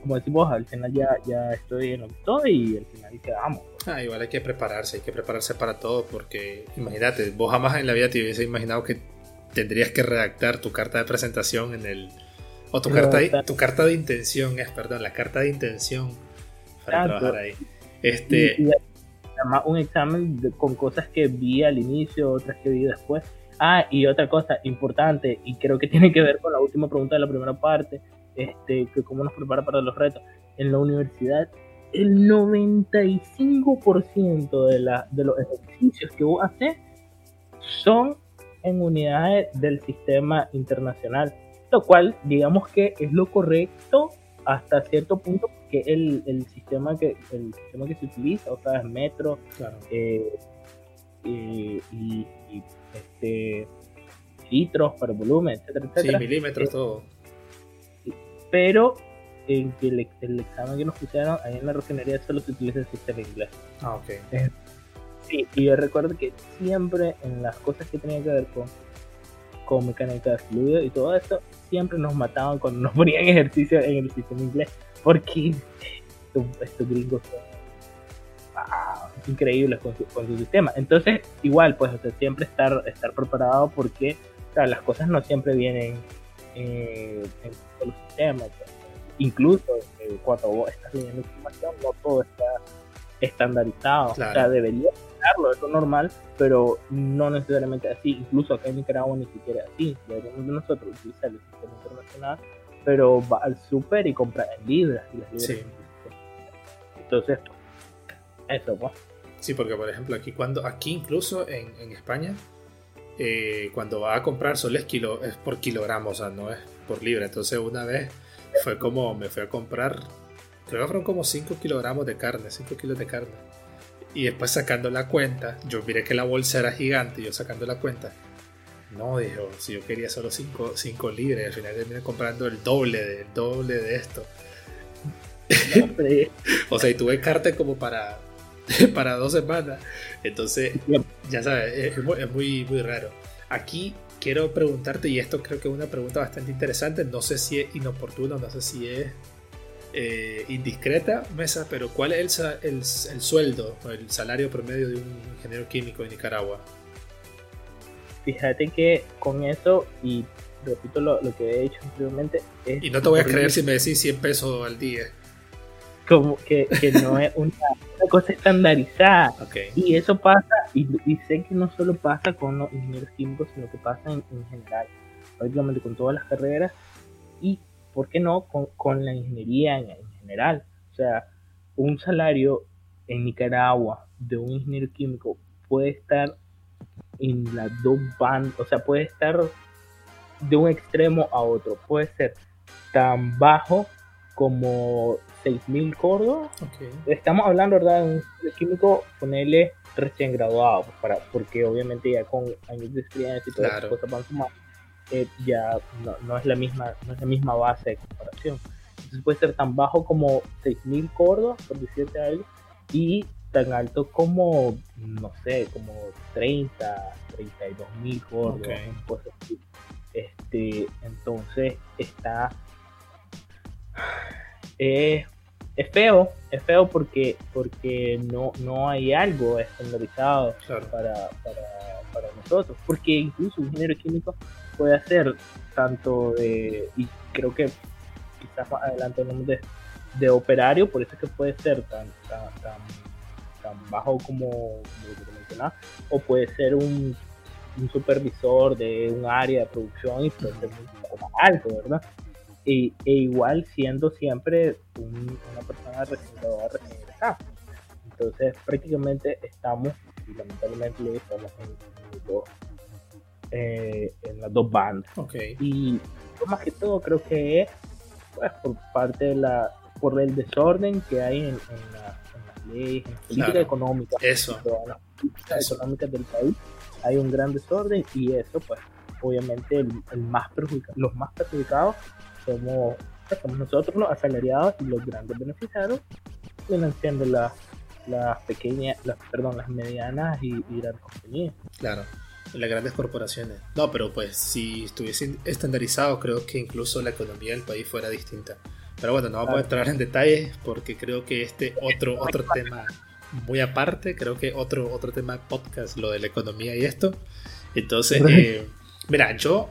como decimos, al final ya, ya estoy en lo que y al final quedamos. Ah, igual hay que prepararse, hay que prepararse para todo, porque imagínate, vos jamás en la vida te hubiese imaginado que tendrías que redactar tu carta de presentación en el. O tu, carta de, tu carta de intención, es, perdón, la carta de intención para trabajar ahí. Este además un examen con cosas que vi al inicio, otras que vi después. Ah, y otra cosa importante, y creo que *laughs* tiene que ver con la última pregunta de la primera parte, este, que cómo nos prepara para los retos. En la universidad, el 95% de, la, de los ejercicios que vos haces son en unidades del sistema internacional, lo cual digamos que es lo correcto hasta cierto punto que el, el sistema que el sistema que se utiliza, o sea, es metro, eh, y, este litros por volumen, etcétera, etcétera. Sí, milímetros, todo. Pero en que el, el, examen que nos pusieron ahí en la refinería solo se utiliza el sistema inglés. Ah, ok. Eh, sí, y yo recuerdo que siempre en las cosas que tenían que ver con con mecánica de fluido y todo esto, siempre nos mataban cuando nos *laughs* ponían ejercicio en el sistema inglés, porque estos, gringos son ah, increíbles con su, sistema. Entonces, igual, pues, siempre estar, estar preparado porque las cosas no siempre vienen eh, en todos los sistemas. Pues. Incluso eh, cuando vos estás leyendo información, no todo está estandarizado. O sea, debería eso es normal, pero no necesariamente así. Incluso acá en Nicaragua ni siquiera así. Deberíamos de nosotros utilizar el sistema internacional, pero va al super y compra en libras. Y las libras Entonces, eso, pues. Sí, porque por ejemplo aquí cuando aquí incluso en, en España eh, cuando va a comprar solo es kilo es por kilogramos, o sea, no es por libra. Entonces una vez fue como me fui a comprar creo que fueron como 5 kilogramos de carne, 5 kilos de carne. Y después sacando la cuenta, yo miré que la bolsa era gigante, yo sacando la cuenta, no, dijo, si yo quería solo 5 libras, al final terminé comprando el doble del doble de esto. *laughs* o sea, y tuve carta como para, *laughs* para dos semanas. Entonces, ya sabes, es, muy, muy raro. Aquí quiero preguntarte, y esto creo que es una pregunta bastante interesante, no sé si es inoportuno, no sé si es eh, indiscreta, Mesa, pero ¿cuál es el, el, el sueldo o el salario promedio de un ingeniero químico en Nicaragua? Fíjate que con eso, y repito lo, que he dicho anteriormente, y no te voy a creer si me decís 100 pesos al día. Como que, no es una, cosa estandarizada. Y eso pasa, y, sé que no solo pasa con los ingenieros químicos, sino que pasa en, en general, prácticamente con todas las carreras. Y ¿por qué no con, la ingeniería en, general? O sea, un salario en Nicaragua de un ingeniero químico puede estar en las dos bandas, o sea, puede estar de un extremo a otro. Puede ser tan bajo como 6.000 córdobas. Estamos hablando, ¿verdad? De un químico, ponerle recién graduado, pues, para, porque obviamente ya con años de experiencia y todas las cosas van sumando eh, ya no, es la misma, no es la misma base de comparación. Entonces puede ser tan bajo como 6.000 cordos, por decirte algo, y tan alto como, no sé, como 30, 32.000 cordos, Este, entonces está... es feo, es feo porque, porque no, no hay algo estandarizado para, para, para nosotros, porque incluso un ingeniero químico puede hacer tanto de, y creo que quizás más adelante hablamos de, de operario, por eso es que puede ser tan, tan, tan, tan bajo como, como lo que o puede ser un, un, supervisor de un área de producción y puede ser un poco más alto, ¿verdad? E, e igual siendo siempre un, una persona recién ingresada. Entonces prácticamente estamos, y lamentablemente estamos en, eh, en las dos bandas. Okay. Y más que todo creo que es pues, por parte de la por el desorden que hay en, en, la, las leyes, en la política económica, eso. en las políticas económicas del país, hay un gran desorden y eso pues obviamente el, el más los más perjudicados somos, pues, somos nosotros los asalariados y los grandes beneficiarios vienen siendo las las pequeñas, las, perdón, las medianas y, y grandes compañías. Claro las grandes corporaciones. No, pero pues si estuviese estandarizado, creo que incluso la economía del país fuera distinta. Pero bueno, no vamos a entrar en detalles porque creo que este otro, otro tema muy aparte, creo que otro, otro tema podcast, lo de la economía y esto. Entonces, *laughs* eh, mira, yo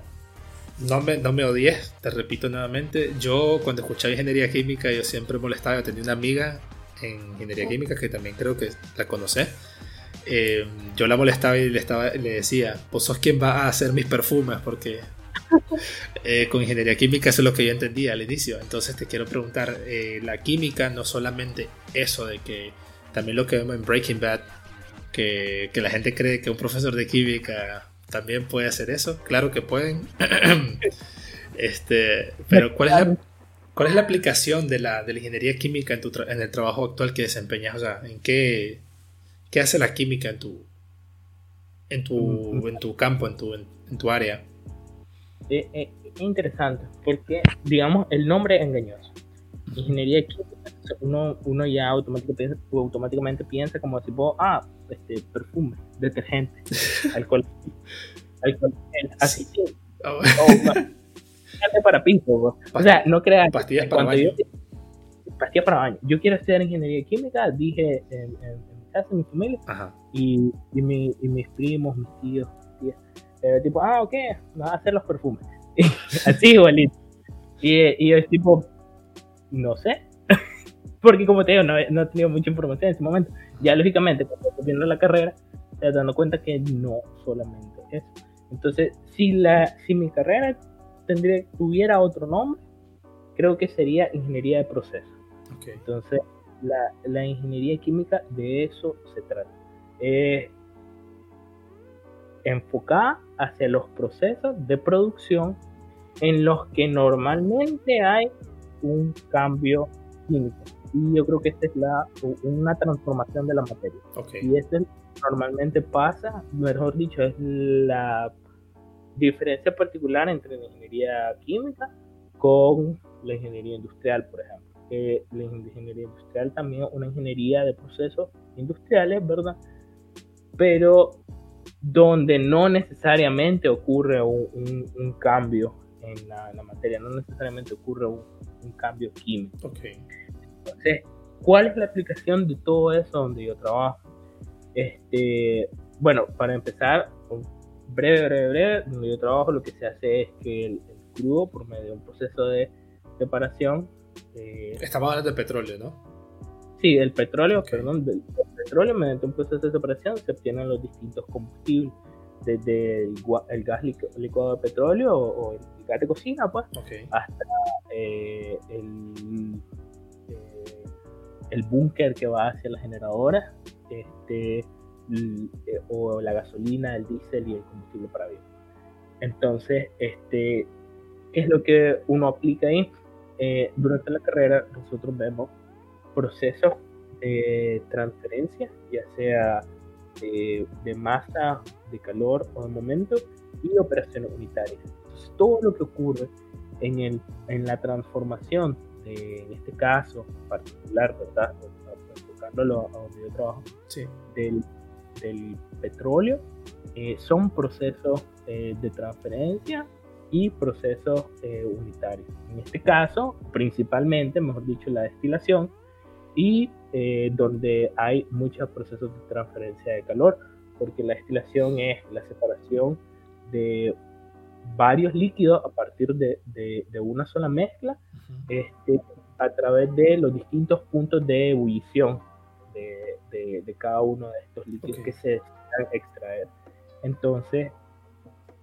no me, no me odies, te repito nuevamente, yo cuando escuchaba ingeniería química yo siempre molestaba, tenía una amiga en ingeniería química que también creo que la conoces eh, yo la molestaba y le, estaba, le decía, pues sos quien va a hacer mis perfumes, porque *laughs* eh, con ingeniería química eso es lo que yo entendía al inicio. Entonces te quiero preguntar, eh, la química no solamente eso de que también lo que vemos en Breaking Bad, que, que la gente cree que un profesor de química también puede hacer eso, claro que pueden. *clears throat* este, pero ¿cuál es la, ¿Cuál es la aplicación de la, de la ingeniería química en, tu en el trabajo actual que desempeñas? O sea, ¿en qué, ¿Qué hace la química en tu, en tu, en tu campo, en tu, en, tu área? Eh, eh, interesante, porque, digamos, el nombre es engañoso. Ingeniería química, uno, uno ya automáticamente, automáticamente piensa como si vos, ah, este, perfume, detergente, *laughs* alcohol, alcohol, así que, oh. oh, para pinto, o sea, no creas. Pastillas para baño. pastillas para baño. Yo quiero estudiar ingeniería química, dije en, en casa, mi familia, Y, y, mi, y, mis primos, mis tíos, tías, eh, tipo, ah, ok, vas a hacer los perfumes. *laughs* Así igualito. Y, y es tipo, no sé. Porque como te digo, no, no, he tenido mucha información en ese momento. Ya lógicamente, cuando estoy viendo la carrera, te dando cuenta que no solamente eso. Entonces, si, la, si mi carrera tendría, tuviera otro nombre, creo que sería ingeniería de proceso. Okay. Entonces, la, la ingeniería química de eso se trata. Es enfocada hacia los procesos de producción en los que normalmente hay un cambio químico. Y yo creo que esta es la, una transformación de la materia. Y esto normalmente pasa, mejor dicho, es la diferencia particular entre la ingeniería química con la ingeniería industrial, por ejemplo la ingeniería industrial también es una ingeniería de procesos industriales, ¿verdad? Pero donde no necesariamente ocurre un, un, cambio en la, materia, no necesariamente ocurre un, un cambio químico. Okay. Entonces, ¿cuál es la aplicación de todo eso donde yo trabajo? Este, bueno, para empezar, breve, breve, breve, donde yo trabajo lo que se hace es que el, el crudo, por medio de un proceso de separación, eh, Estamos hablando de petróleo, ¿no? Sí, el petróleo, perdón, del, petróleo mediante un proceso de separación se obtienen los distintos combustibles, desde el, gas licuado de petróleo o, el gas de cocina, pues, hasta eh, el, eh, el búnker que va hacia la generadora, este, o la gasolina, el diésel y el combustible para avión. Entonces, este, ¿qué es lo que uno aplica ahí? Eh, durante la carrera nosotros vemos procesos de transferencia, ya sea de, masa, de calor o de momento, y operaciones unitarias. Entonces, todo lo que ocurre en, el, en la transformación, de, en este caso particular, ¿verdad? Enfocándolo a donde yo trabajo, del, del, petróleo, eh, son procesos eh, de transferencia y procesos eh, unitarios. En este caso, principalmente, mejor dicho, la destilación y eh, donde hay muchos procesos de transferencia de calor, porque la destilación es la separación de varios líquidos a partir de, una sola mezcla este, a través de los distintos puntos de ebullición de, cada uno de estos líquidos que se necesitan extraer. Entonces,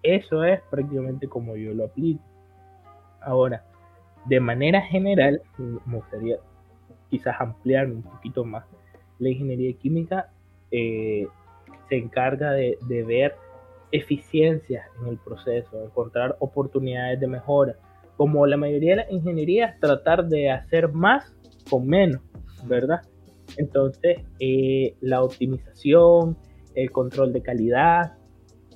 eso es prácticamente como yo lo aplico. Ahora, de manera general, me gustaría quizás ampliar un poquito más. La ingeniería química eh, se encarga de, ver eficiencias en el proceso, encontrar oportunidades de mejora. Como la mayoría de las ingenierías, tratar de hacer más con menos, ¿verdad? Entonces, eh, la optimización, el control de calidad,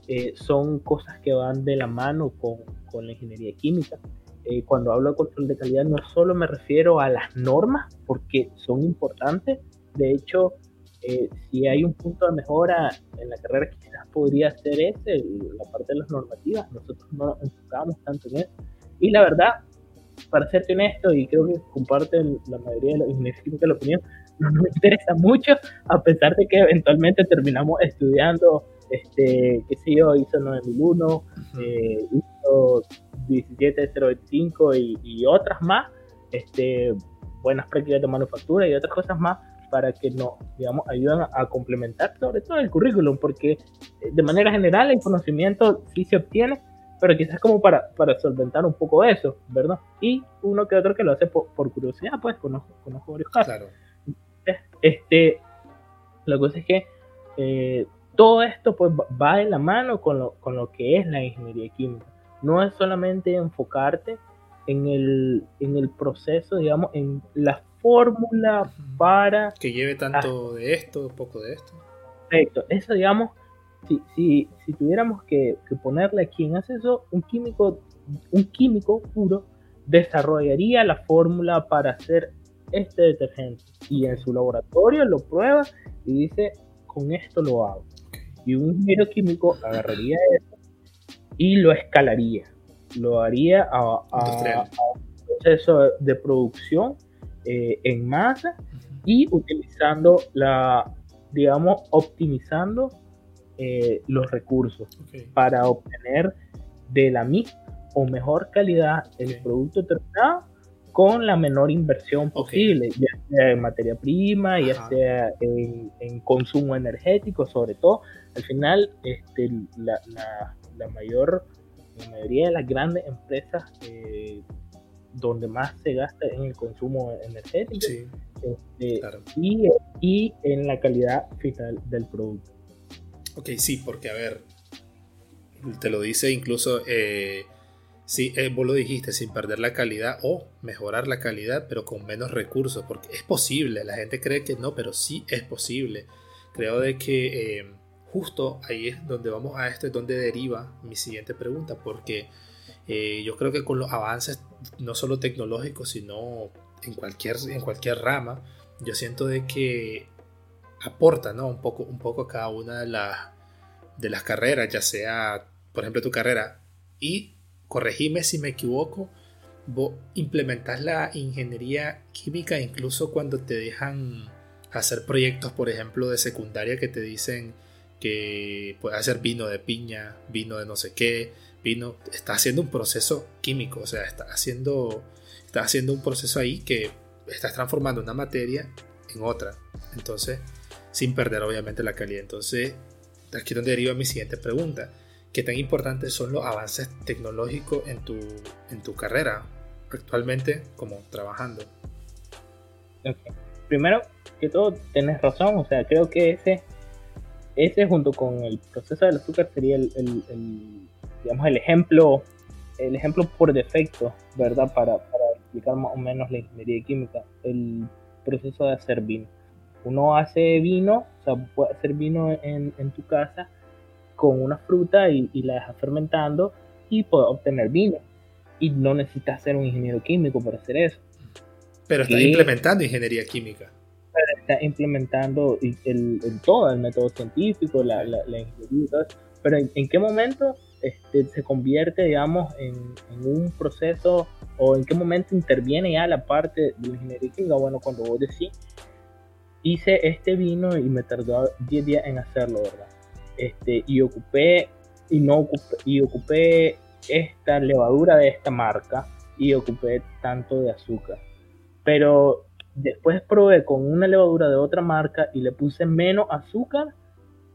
eh, son cosas que van de la mano con, con la ingeniería química. Eh, cuando hablo de control de calidad no solo me refiero a las normas, porque son importantes, de hecho, eh, si hay un punto de mejora en la carrera que quizás podría ser ese, la parte de las normativas, nosotros no nos enfocamos tanto en eso. Y la verdad, para serte honesto, y creo que comparten la mayoría de los químicos la opinión, *laughs* no nos interesa mucho, a pesar de que eventualmente terminamos estudiando, este, qué sé yo, ISO 9001, eh, ISO 17025 y, y otras más, este, buenas prácticas de manufactura y otras cosas más para que nos, digamos, ayuden a, complementar sobre todo el currículum, porque eh, de manera general el conocimiento sí se obtiene, pero quizás como para, para solventar un poco eso, ¿verdad? Y uno que otro que lo hace por, curiosidad, pues conozco, conozco varios casos. Claro. Este, la cosa es que eh, todo esto pues va de la mano con lo, con lo que es la ingeniería química no es solamente enfocarte en el, en el proceso, digamos, en la fórmula para... Que lleve tanto de esto, poco de esto. Perfecto, eso digamos, si, si, si tuviéramos que, ponerle aquí en eso, un químico, un químico puro desarrollaría la fórmula para hacer este detergente. Y en su laboratorio lo prueba y dice, con esto lo hago. Y un ingeniero químico agarraría eso y lo escalaría. Lo haría a, un proceso de producción eh, en masa y utilizando la, digamos, optimizando eh, los recursos para obtener de la misma o mejor calidad el producto terminado con la menor inversión posible, ya sea en materia prima, ya sea en, consumo energético, sobre todo. Al final, este, la, la mayor, la mayoría de las grandes empresas eh, donde más se gasta en el consumo energético este, y, en la calidad final del producto. Ok, sí, porque a ver, te lo dice incluso, eh, sí, eh, vos lo dijiste, sin perder la calidad o mejorar la calidad, pero con menos recursos, porque es posible, la gente cree que no, pero sí es posible. Creo de que eh, justo ahí es donde vamos a esto, es donde deriva mi siguiente pregunta, porque eh, yo creo que con los avances, no solo tecnológicos, sino en cualquier, en cualquier rama, yo siento de que aporta ¿no? un, poco, un poco a cada una de, las de las carreras, ya sea, por ejemplo, tu carrera. Y corregime si me equivoco, vos implementas la ingeniería química incluso cuando te dejan hacer proyectos, por ejemplo, de secundaria que te dicen que puede hacer vino de piña, vino de no sé qué, vino, está haciendo un proceso químico, o sea, está haciendo, está haciendo un proceso ahí que está transformando una materia en otra, entonces, sin perder obviamente la calidad. Entonces, aquí es donde deriva mi siguiente pregunta. ¿Qué tan importantes son los avances tecnológicos en tu, en tu carrera actualmente como trabajando? Primero que todo, tienes razón, o sea, creo que ese ese junto con el proceso del azúcar sería el, digamos, el ejemplo, el ejemplo por defecto, ¿verdad? Para, para, explicar más o menos la ingeniería química, el proceso de hacer vino. Uno hace vino, o sea, puede hacer vino en, en tu casa con una fruta y, y, la deja fermentando y puede obtener vino. Y no necesitas ser un ingeniero químico para hacer eso. Pero estás implementando ingeniería química está implementando el, todo, el método científico, la, ingeniería y todo eso. Pero ¿en, qué momento este, se convierte, digamos, en, un proceso o en qué momento interviene ya la parte de la ingeniería química? Bueno, cuando vos decís, hice este vino y me tardó 10 días en hacerlo, ¿verdad? Este, y ocupé y no ocupé, y ocupé esta levadura de esta marca y ocupé tanto de azúcar. Pero después probé con una levadura de otra marca y le puse menos azúcar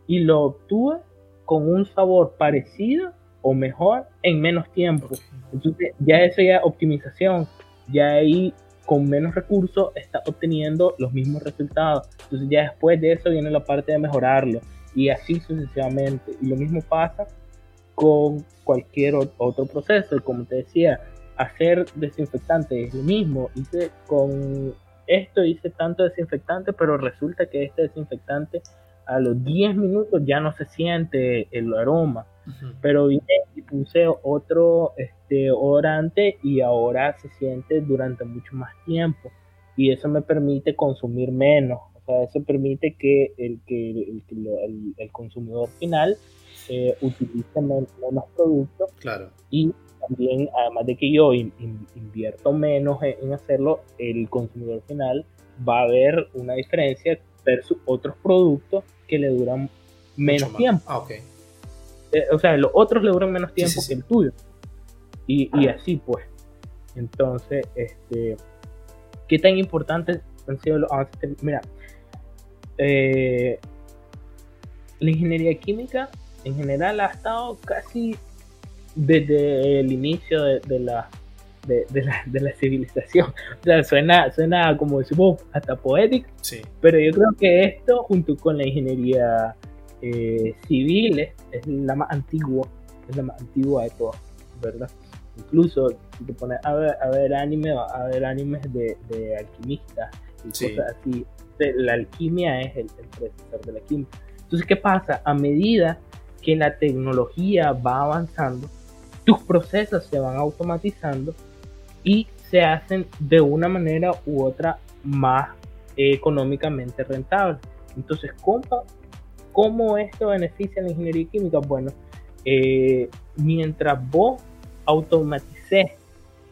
y lo obtuve con un sabor parecido o mejor en menos tiempo. Entonces ya eso ya optimización, ya ahí con menos recursos está obteniendo los mismos resultados. Entonces ya después de eso viene la parte de mejorarlo y así sucesivamente. Y lo mismo pasa con cualquier otro proceso. Como te decía, hacer desinfectante es lo mismo. Hice con esto hice tanto desinfectante, pero resulta que este desinfectante a los 10 minutos ya no se siente el aroma. Pero vine y puse otro este, odorante y ahora se siente durante mucho más tiempo. Y eso me permite consumir menos. O sea, eso permite que el, que el, el, consumidor final eh, utilice menos, productos. Claro. Y también, además de que yo invierto menos en, hacerlo, el consumidor final va a ver una diferencia versus otros productos que le duran menos tiempo. Ah, okay. Eh, o sea, los otros le duran menos tiempo que el tuyo. Y, y, así pues. Entonces, este, ¿qué tan importantes han sido los avances? Mira, eh, la ingeniería química en general ha estado casi desde el inicio de, la, de, la, de, la, civilización. O sea, suena, suena como decimos, hasta poético. Sí. Pero yo creo que esto, junto con la ingeniería eh, civil, es, la más antigua, es la más antigua de todas, ¿verdad? Incluso si te pones a ver, a ver anime, a ver animes de, de alquimistas y cosas así. La alquimia es el, el predecesor de la química. Entonces, ¿qué pasa? A medida que la tecnología va avanzando, tus procesos se van automatizando y se hacen de una manera u otra más económicamente rentable. Entonces, ¿cómo, esto beneficia a la ingeniería química? Bueno, eh, mientras vos automatices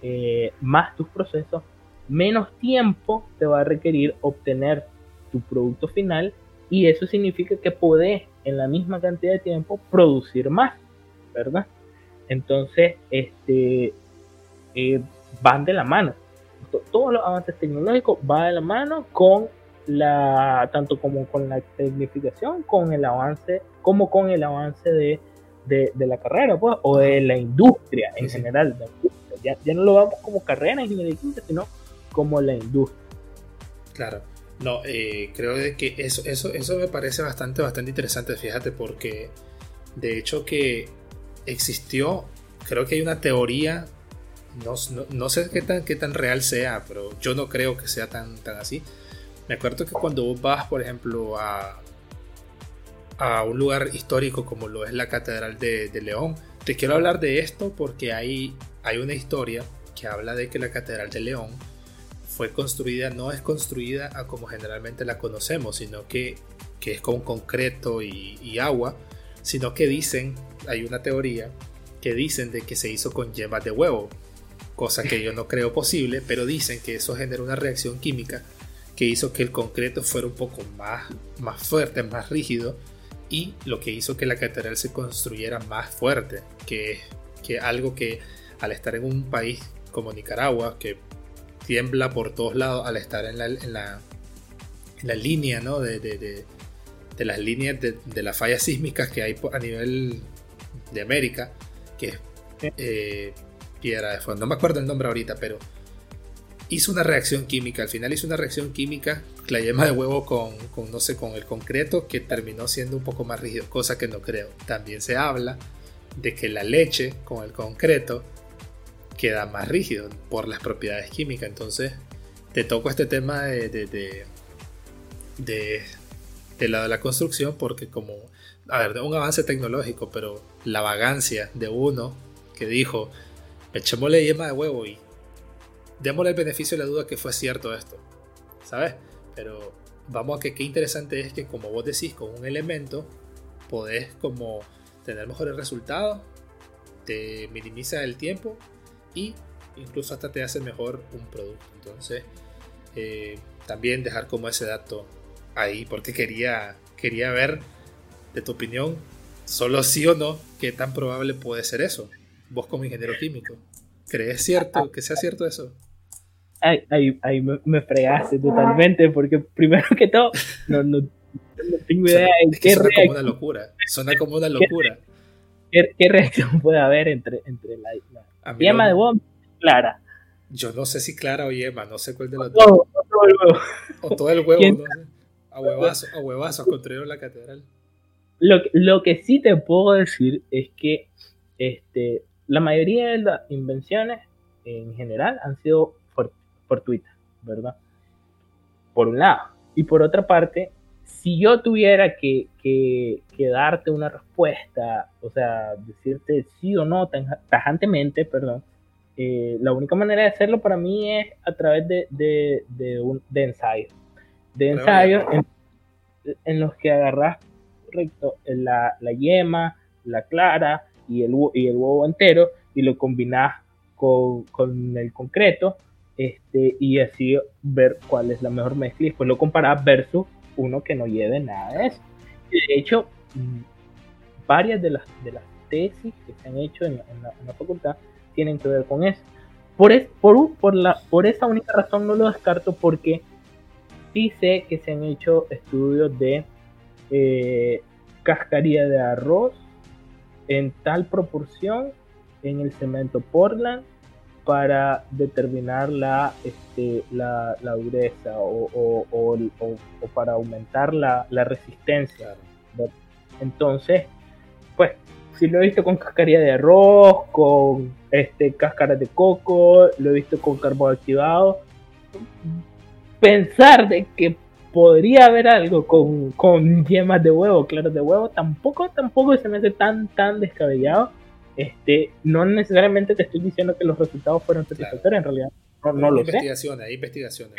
eh, más tus procesos, menos tiempo te va a requerir obtener tu producto final y eso significa que podés en la misma cantidad de tiempo producir más, ¿verdad? Entonces, este, eh, van de la mano. Todos los avances tecnológicos van de la mano con la, tanto como con la tecnificación, con el avance, como con el avance de, la carrera, pues, o de la industria en general. Ya, ya, no lo vemos como carrera en ingeniería sino como la industria. Claro. No, eh, creo que eso, eso, eso me parece bastante, bastante interesante, fíjate, porque de hecho que existió, creo que hay una teoría, no, sé qué tan, qué tan real sea, pero yo no creo que sea tan, tan así. Me acuerdo que cuando vos vas, por ejemplo, a, a un lugar histórico como lo es la Catedral de, León, te quiero hablar de esto porque hay, hay una historia que habla de que la Catedral de León fue construida, no es construida a como generalmente la conocemos, sino que, que es con concreto y agua, sino que dicen hay una teoría que dicen de que se hizo con yemas de huevo, cosa que yo no creo posible, pero dicen que eso generó una reacción química que hizo que el concreto fuera un poco más, más fuerte, más rígido, y lo que hizo que la catedral se construyera más fuerte, que, que algo que al estar en un país como Nicaragua, que tiembla por todos lados al estar en la, en la, la línea ¿no? de, de, de, de, las líneas de, las fallas sísmicas que hay a nivel de América, que es eh, Piedra de Fuego. No me acuerdo el nombre ahorita, pero hizo una reacción química. Al final hizo una reacción química, la yema de huevo con, con, no sé, con el concreto, que terminó siendo un poco más rígido, cosa que no creo. También se habla de que la leche con el concreto queda más rígido por las propiedades químicas. Entonces, te toco este tema de, de, de, de, de la, de la construcción porque como a ver, un avance tecnológico, pero la vagancia de uno que dijo, echémosle yema de huevo y démosle el beneficio de la duda que fue cierto esto, ¿sabes? Pero vamos a que qué interesante es que como vos decís, con un elemento podés como tener mejores resultados, te minimiza el tiempo y incluso hasta te hace mejor un producto. Entonces, eh, también dejar como ese dato ahí, porque quería, quería ver de tu opinión Solo sí o no, ¿qué tan probable puede ser eso? Vos como ingeniero químico, ¿crees cierto que sea cierto eso? Ahí, me, fregaste totalmente, porque primero que todo, no, no, tengo idea de qué suena como una locura. Suena como una locura. ¿Qué, reacción puede haber entre, entre la, yema de bomba y Clara? Yo no sé si Clara o yema, no sé cuál de los dos. O todo el huevo. O todo el huevo, no sé. A huevazos, a huevazos construyeron la catedral. Lo, lo que sí te puedo decir es que este, la mayoría de las invenciones en general han sido fortuitas, ¿verdad? Por un lado. Y por otra parte, si yo tuviera que, que, darte una respuesta, o sea, decirte sí o no tajantemente, perdón, eh, la única manera de hacerlo para mí es a través de, de, de, un, de ensayos. De ensayos en, los que agarras recto, la, la, yema, la clara y el, y el huevo entero y lo combinas con, con, el concreto este, y así ver cuál es la mejor mezcla y después lo comparas versus uno que no lleve nada de eso. De hecho, mm, varias de las, de las tesis que se han hecho en, la, facultad tienen que ver con eso. Por, es, por, por, la, por esa única razón no lo descarto porque sí sé que se han hecho estudios de eh, cascarilla de arroz en tal proporción en el cemento Portland para determinar la, este, la, dureza o, o, o, para aumentar la, la resistencia. Entonces, pues, si lo he visto con cascarilla de arroz, con este, cáscaras de coco, lo he visto con carbón activado. Pensar de que podría haber algo con, con *laughs* yemas de huevo, claras de huevo, tampoco, tampoco se me hace tan, tan descabellado. Este, no necesariamente te estoy diciendo que los resultados fueron satisfactorios, en realidad. No, no lo investigaciones, Hay investigaciones,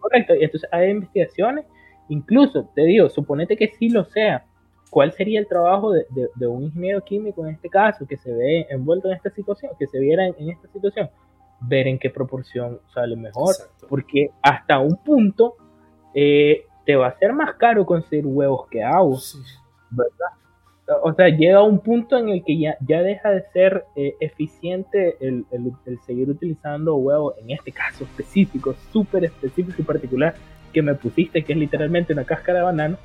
correcto, y entonces hay investigaciones, incluso te digo, suponete que sí lo sea, ¿cuál sería el trabajo de, de, un ingeniero químico en este caso que se ve envuelto en esta situación, que se viera en, esta situación? Ver en qué proporción sale mejor, porque hasta un punto eh, te va a ser más caro conseguir huevos que agua, ¿verdad? o sea, llega a un punto en el que ya, ya deja de ser eh, eficiente el, el, seguir utilizando huevos, en este caso específico, súper específico y particular, que me pusiste, que es literalmente una cáscara de banano.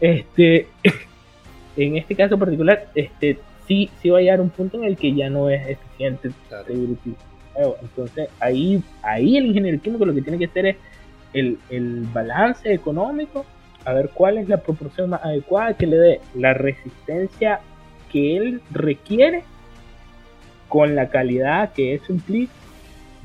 Este, *laughs* en este caso particular, este, sí, sí va a llegar un punto en el que ya no es eficiente seguir utilizando huevos. Entonces, ahí, ahí el ingeniero químico lo que tiene que hacer es el, el balance económico a ver cuál es la proporción más adecuada que le dé la resistencia que él requiere con la calidad que es un clip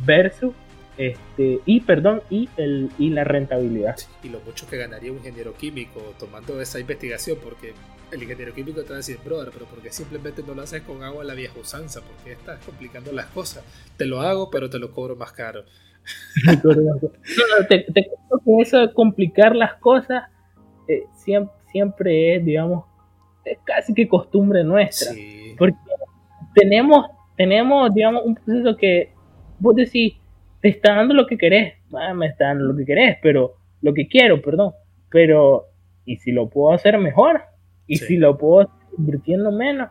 versus este y perdón y el y la rentabilidad. Y lo mucho que ganaría un ingeniero químico tomando esa investigación porque el ingeniero químico te va a decir brother pero porque simplemente no lo haces con agua a la vieja usanza porque estás complicando las cosas. Te lo hago pero te lo cobro más caro *laughs* te, te que eso de complicar las cosas eh, siempre, siempre es, digamos, es casi que costumbre nuestra. Porque tenemos, tenemos, digamos, un proceso que vos decís, te está dando lo que querés, ah, me está dando lo que querés, pero lo que quiero, perdón, pero ¿y si lo puedo hacer mejor? ¿Y si lo puedo hacer invirtiendo menos?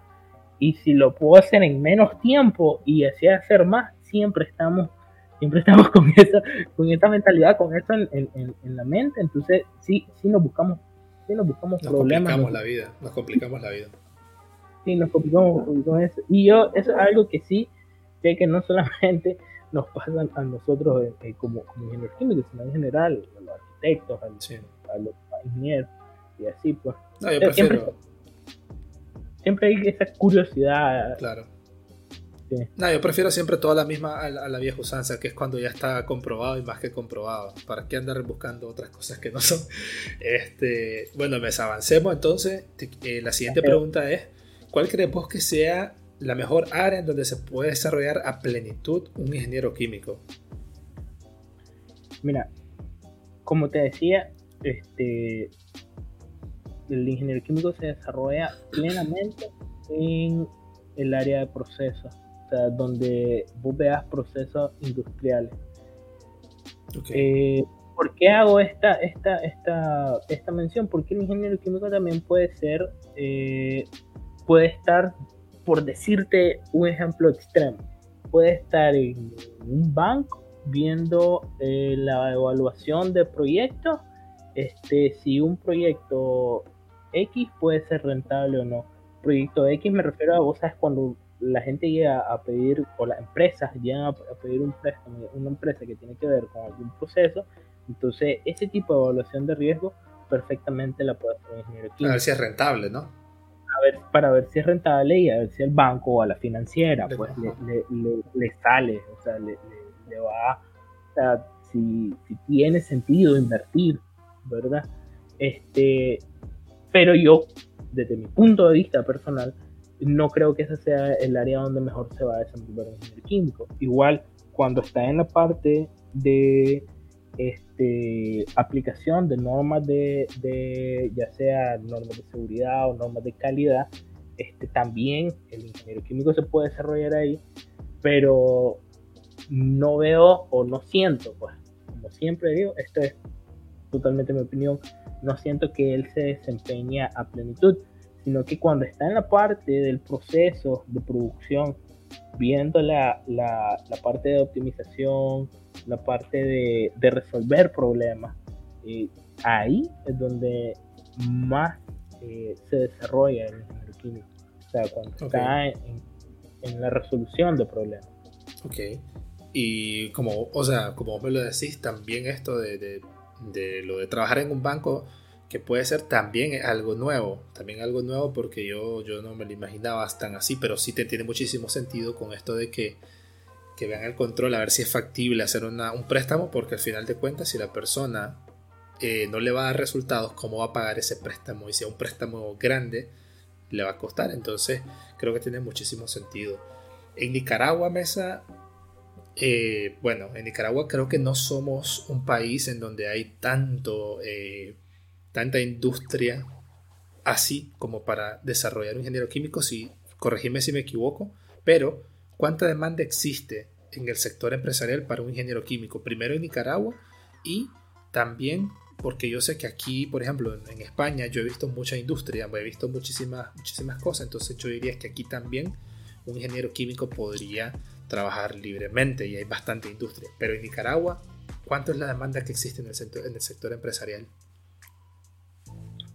¿Y si lo puedo hacer en menos tiempo y así hacer más? Siempre estamos siempre estamos *laughs* con esa, con esta mentalidad, con eso en, en, en, la mente, entonces sí, sí nos buscamos nos buscamos problemas. Complicamos la vida, nos complicamos la vida. Sí, nos complicamos con eso. Y yo, eso es algo que sí sé que no solamente *laughs* nos pasa a nosotros eh, eh, como, como, ingenieros químicos, sino en general, a los arquitectos, a, los ingenieros, y así, pues. siempre, siempre hay esa curiosidad. Claro no, yo prefiero siempre toda la misma a la, vieja usanza, que es cuando ya está comprobado y más que comprobado. ¿Para qué andar buscando otras cosas que no son? *laughs* Este, bueno, mes avancemos entonces. Eh, la siguiente pregunta es: ¿Cuál crees vos que sea la mejor área en donde se puede desarrollar a plenitud un ingeniero químico? Mira, como te decía, este, el ingeniero químico se desarrolla plenamente en el área de procesos donde vos veas procesos industriales. Eh, ¿Por qué hago esta, esta, esta, esta mención? Porque el ingeniero químico también puede ser eh, puede estar, por decirte un ejemplo extremo, puede estar en un banco viendo eh, la evaluación de proyectos, este, si un proyecto X puede ser rentable o no. Proyecto X me refiero a, vos sabes, cuando la gente llega a pedir, o las empresas llegan a, pedir un préstamo, una empresa que tiene que ver con algún proceso, entonces ese tipo de evaluación de riesgo perfectamente la puede hacer un ingeniero químico. A ver si es rentable, ¿no? A ver, para ver si es rentable y a ver si el banco o a la financiera pues le, le, sale, o sea, le, va, o sea, si, si tiene sentido invertir, ¿verdad? Este, pero yo, desde mi punto de vista personal, no creo que ese sea el área donde mejor se va a desenvolver ingeniero químico. Igual, cuando está en la parte de este, aplicación de normas de, ya sea normas de seguridad o normas de calidad, este, también el ingeniero químico se puede desarrollar ahí, pero no veo o no siento, pues, como siempre digo, esto es totalmente mi opinión, no siento que él se desempeña a plenitud, sino que cuando está en la parte del proceso de producción, viendo la, la, parte de optimización, la parte de, de resolver problemas, eh, ahí es donde más eh, se desarrolla el ingeniero químico. O sea, cuando está en, en, la resolución de problemas. Ok. Y como, o sea, como vos me lo decís, también esto de, de, de lo de trabajar en un banco que puede ser también algo nuevo, también algo nuevo porque yo, yo no me lo imaginaba tan así, pero sí te tiene muchísimo sentido con esto de que, que vean el control, a ver si es factible hacer un préstamo, porque al final de cuentas si la persona eh, no le va a dar resultados, ¿cómo va a pagar ese préstamo? Y si es un préstamo grande, le va a costar, entonces creo que tiene muchísimo sentido. En Nicaragua, Mesa, eh, bueno, en Nicaragua creo que no somos un país en donde hay tanto... Eh, tanta industria así como para desarrollar un ingeniero químico, si corregime si me equivoco, pero ¿cuánta demanda existe en el sector empresarial para un ingeniero químico? Primero en Nicaragua y también porque yo sé que aquí, por ejemplo, en, España yo he visto mucha industria, he visto muchísimas, muchísimas cosas, entonces yo diría que aquí también un ingeniero químico podría trabajar libremente y hay bastante industria, pero en Nicaragua, ¿cuánto es la demanda que existe en el sector, en el sector empresarial?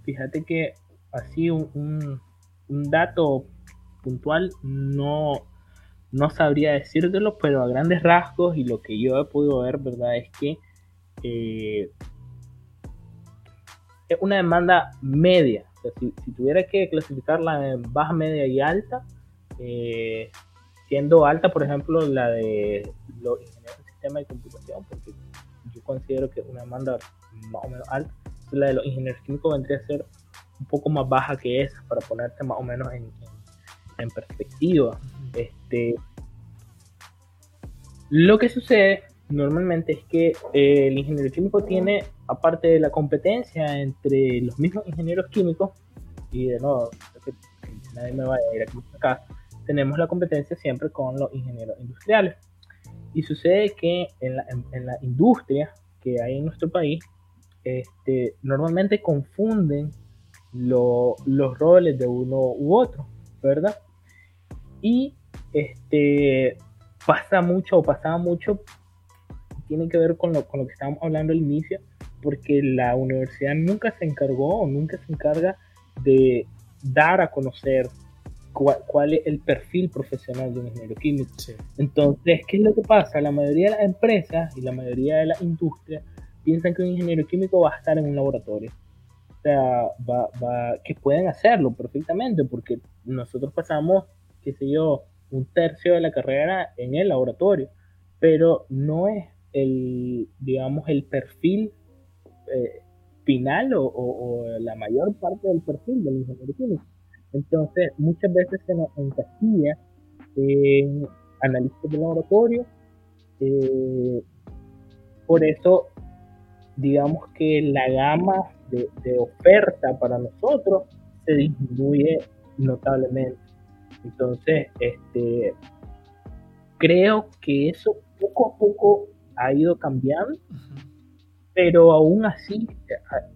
Fíjate que así un, dato puntual no, no sabría decírtelo, pero a grandes rasgos y lo que yo he podido ver, ¿verdad? Es que eh, es una demanda media. si, tuviera que clasificarla en baja, media y alta, eh, siendo alta, por ejemplo, la de los ingenieros de sistema de computación, porque yo considero que es una demanda más o menos alta la de los ingenieros químicos vendría a ser un poco más baja que esa, para ponerte más o menos en, perspectiva. Este, lo que sucede normalmente es que eh, el ingeniero químico tiene, aparte de la competencia entre los mismos ingenieros químicos, y de nuevo, que nadie me vaya a ir aquí acá, tenemos la competencia siempre con los ingenieros industriales. Y sucede que en la, en la industria que hay en nuestro país, este, normalmente confunden los roles de uno u otro, ¿verdad? Y este, pasa mucho o pasaba mucho, tiene que ver con lo, con lo que estábamos hablando al inicio, porque la universidad nunca se encargó o nunca se encarga de dar a conocer cuál, es el perfil profesional de un ingeniero químico. Entonces, ¿qué es lo que pasa? La mayoría de las empresas y la mayoría de las industrias piensan que un ingeniero químico va a estar en un laboratorio. O sea, va, va, que pueden hacerlo perfectamente, porque nosotros pasamos, qué sé yo, un tercio de la carrera en el laboratorio, pero no es el, digamos, el perfil eh, final o, o, la mayor parte del perfil del ingeniero químico. Entonces, muchas veces se nos encasilla en analistas de laboratorio. Eh, por eso digamos que la gama de, oferta para nosotros se disminuye notablemente. Entonces, este, creo que eso poco a poco ha ido cambiando, pero aún así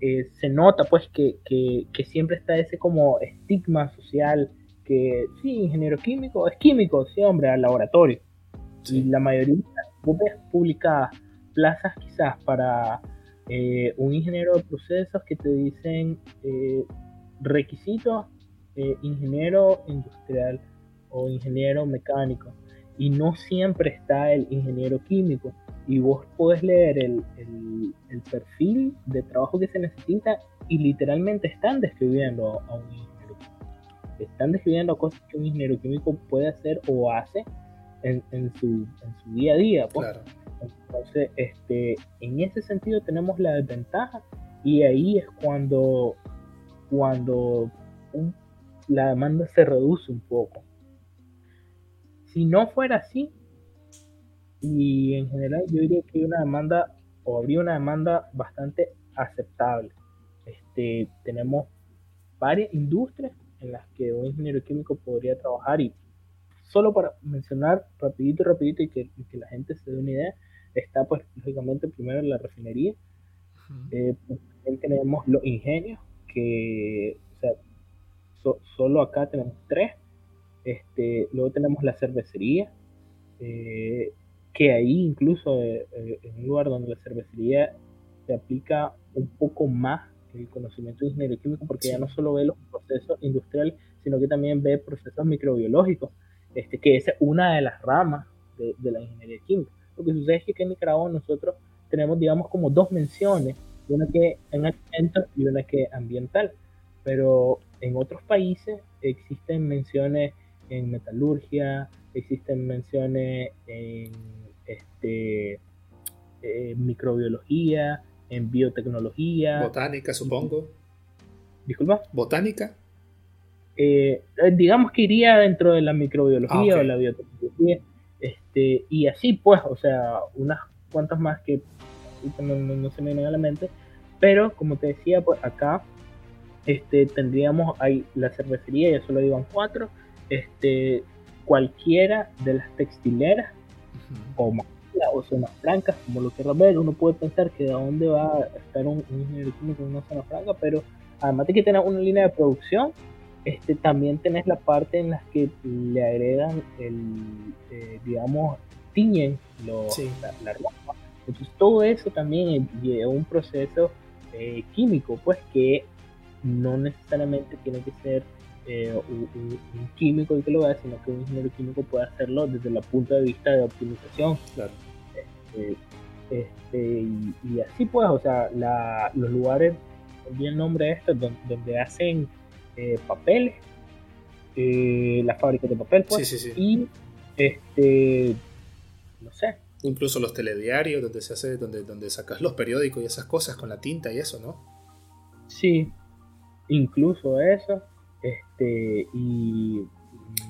eh, se nota pues que, que, siempre está ese como estigma social que sí, ingeniero químico, es químico, sí, hombre, al laboratorio. Y la mayoría, ves publicadas plazas quizás para eh, un ingeniero de procesos que te dicen eh, requisitos eh, ingeniero industrial o ingeniero mecánico y no siempre está el ingeniero químico y vos podés leer el, el, perfil de trabajo que se necesita y literalmente están describiendo a un ingeniero químico. Están describiendo cosas que un ingeniero químico puede hacer o hace en, en, su, en su, día a día. Pues. Entonces, este, en ese sentido tenemos la desventaja y ahí es cuando, cuando la demanda se reduce un poco. Si no fuera así, y en general yo diría que hay una demanda o habría una demanda bastante aceptable. Este, tenemos varias industrias en las que un ingeniero químico podría trabajar y solo para mencionar rapidito, rapidito y que, que la gente se dé una idea, está pues lógicamente primero la refinería, eh, pues, también tenemos los ingenios, que o sea, solo acá tenemos tres, este, luego tenemos la cervecería, eh, que ahí incluso eh, en un lugar donde la cervecería se aplica un poco más el conocimiento de ingeniería química, porque ya no solo ve los procesos industriales, sino que también ve procesos microbiológicos, este, que es una de las ramas de, de la ingeniería química. Lo que sucede es que en Nicaragua nosotros tenemos, digamos, como dos menciones, una que en alimentos y una que ambiental, pero en otros países existen menciones en metalurgia, existen menciones en este, microbiología, en biotecnología. Botánica, supongo. Disculpa. Botánica. Eh, digamos que iría dentro de la microbiología ah, o la biotecnología. Este, y así pues, o sea, unas cuantas más que no, se me vienen a la mente, pero como te decía, pues acá este, tendríamos ahí la cervecería, ya solo iban cuatro, este, cualquiera de las textileras o o zonas francas, como lo quieras ver, uno puede pensar que de dónde va a estar un, ingeniero químico en una zona franca, pero además de que tener una línea de producción, este, también tenés la parte en la que le agregan el, eh, digamos, tiñen la, ropa. Entonces todo eso también lleva un proceso eh, químico, pues que no necesariamente tiene que ser eh, un, químico el que lo haga, sino que un ingeniero químico puede hacerlo desde el punto de vista de optimización. Este, este, y, así pues, o sea, los lugares, bien el nombre de esto, donde hacen eh, papeles, eh, las fábricas de papel, pues, y este, no sé. Incluso los telediarios, donde se hace, donde, donde sacas los periódicos y esas cosas con la tinta y eso, ¿no? Sí, incluso eso, este, y...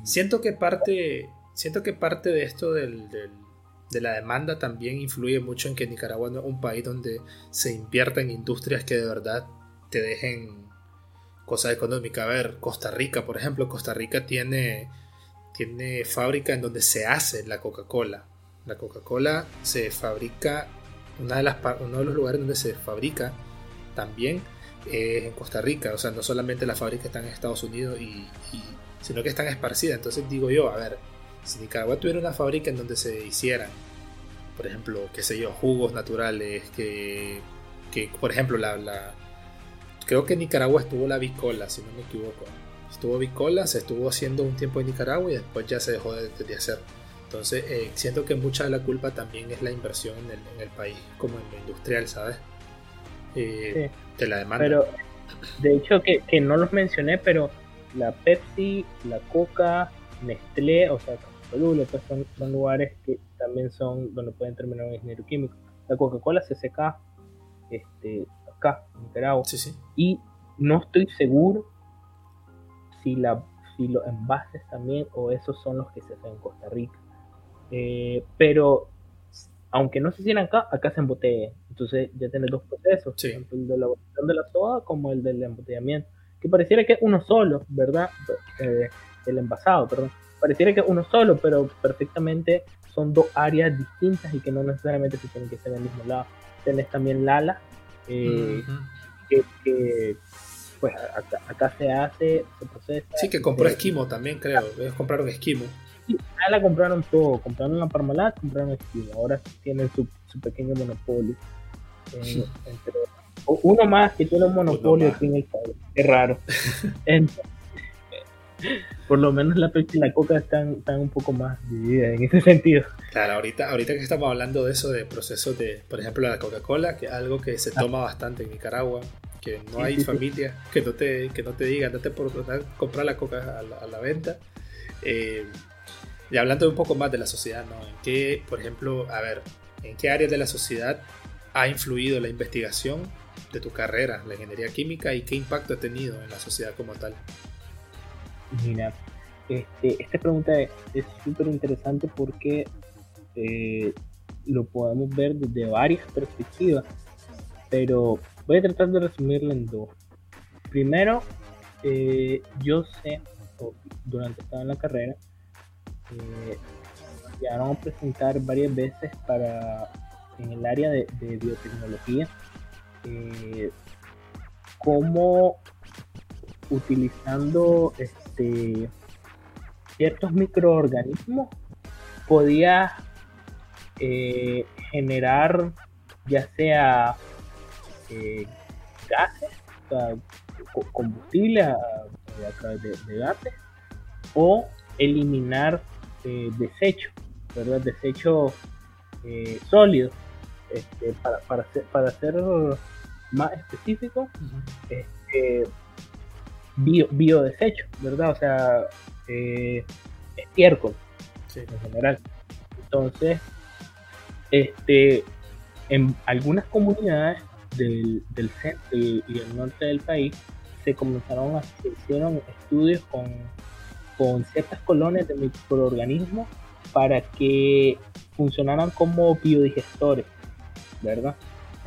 Siento que parte, siento que parte de esto del, de la demanda también influye mucho en que Nicaragua no es un país donde se invierta en industrias que de verdad te dejen cosa económica. A ver, Costa Rica, por ejemplo, Costa Rica tiene, tiene fábrica en donde se hace la Coca-Cola. La Coca-Cola se fabrica, una de las, uno de los lugares donde se fabrica también es en Costa Rica. O sea, no solamente la fábrica está en Estados Unidos, y, sino que están esparcidas. Entonces digo yo, a ver, si Nicaragua tuviera una fábrica en donde se hicieran, por ejemplo, qué sé yo, jugos naturales, que, que por ejemplo, la creo que en Nicaragua estuvo la bicola, si no me equivoco. Estuvo bicola, se estuvo haciendo un tiempo en Nicaragua y después ya se dejó de, hacer. Entonces, eh, siento que mucha de la culpa también es la inversión en el, país, como en lo industrial, ¿sabes? Eh, De la demanda. Pero, de hecho, que, que, no los mencioné, pero la Pepsi, la Coca, Nestlé, o sea, pues son, son lugares que también son donde pueden terminar un ingeniero químico. La Coca-Cola CCK, este, en Nicaragua. Y no estoy seguro si, la, si los envases también o esos son los que se hacen en Costa Rica. Eh, pero aunque no se hicieran acá, acá se embotella. Entonces ya tienes dos procesos, tanto el de la de la soda como el del embotellamiento. Que pareciera que es uno solo, ¿verdad? Eh, el envasado, perdón. Pareciera que es uno solo, pero perfectamente son dos áreas distintas y que no necesariamente se tienen que ser en el mismo lado. Tenés también Lala, eh, que, pues acá, se hace, se procesa. Sí, que compró Esquimo también, creo. Ellos compraron Esquimo. Sí, la compraron todo. Compraron la Parmalat, compraron Esquimo. Ahora tienen su, su pequeño monopolio. Eh, uno más que tiene un monopolio aquí en el país. Es raro. *laughs* por lo menos la Pepsi y la Coca están, están un poco más divididas en ese sentido. Claro, ahorita, ahorita que estamos hablando de eso, de procesos de, por ejemplo, la Coca-Cola, que es algo que se ah. toma bastante en Nicaragua, que no hay familia que no te, que no te diga, no te por comprar la Coca a la, venta. Eh, y hablando un poco más de la sociedad, ¿no? ¿En qué, por ejemplo, a ver, en qué áreas de la sociedad ha influido la investigación de tu carrera, la ingeniería química, y qué impacto ha tenido en la sociedad como tal? Mira, este, esta pregunta es súper interesante porque eh, lo podemos ver desde varias perspectivas, pero voy a tratar de resumirlo en dos. Primero, eh, yo sé, durante en la carrera, eh, llegaron a presentar varias veces para en el área de, biotecnología eh, cómo utilizando este ciertos microorganismos podía eh, generar ya sea eh, gases, combustible a, través de, gases, o eliminar eh, desechos, ¿verdad? Desechos eh, sólidos. Este, para, para, ser, para ser más específico, este, bio, biodesecho, ¿verdad? O sea, eh, estiércol en general. Entonces, este, en algunas comunidades del, del centro y, el norte del país se comenzaron a se hicieron estudios con, con ciertas colonias de microorganismos para que funcionaran como biodigestores, ¿verdad?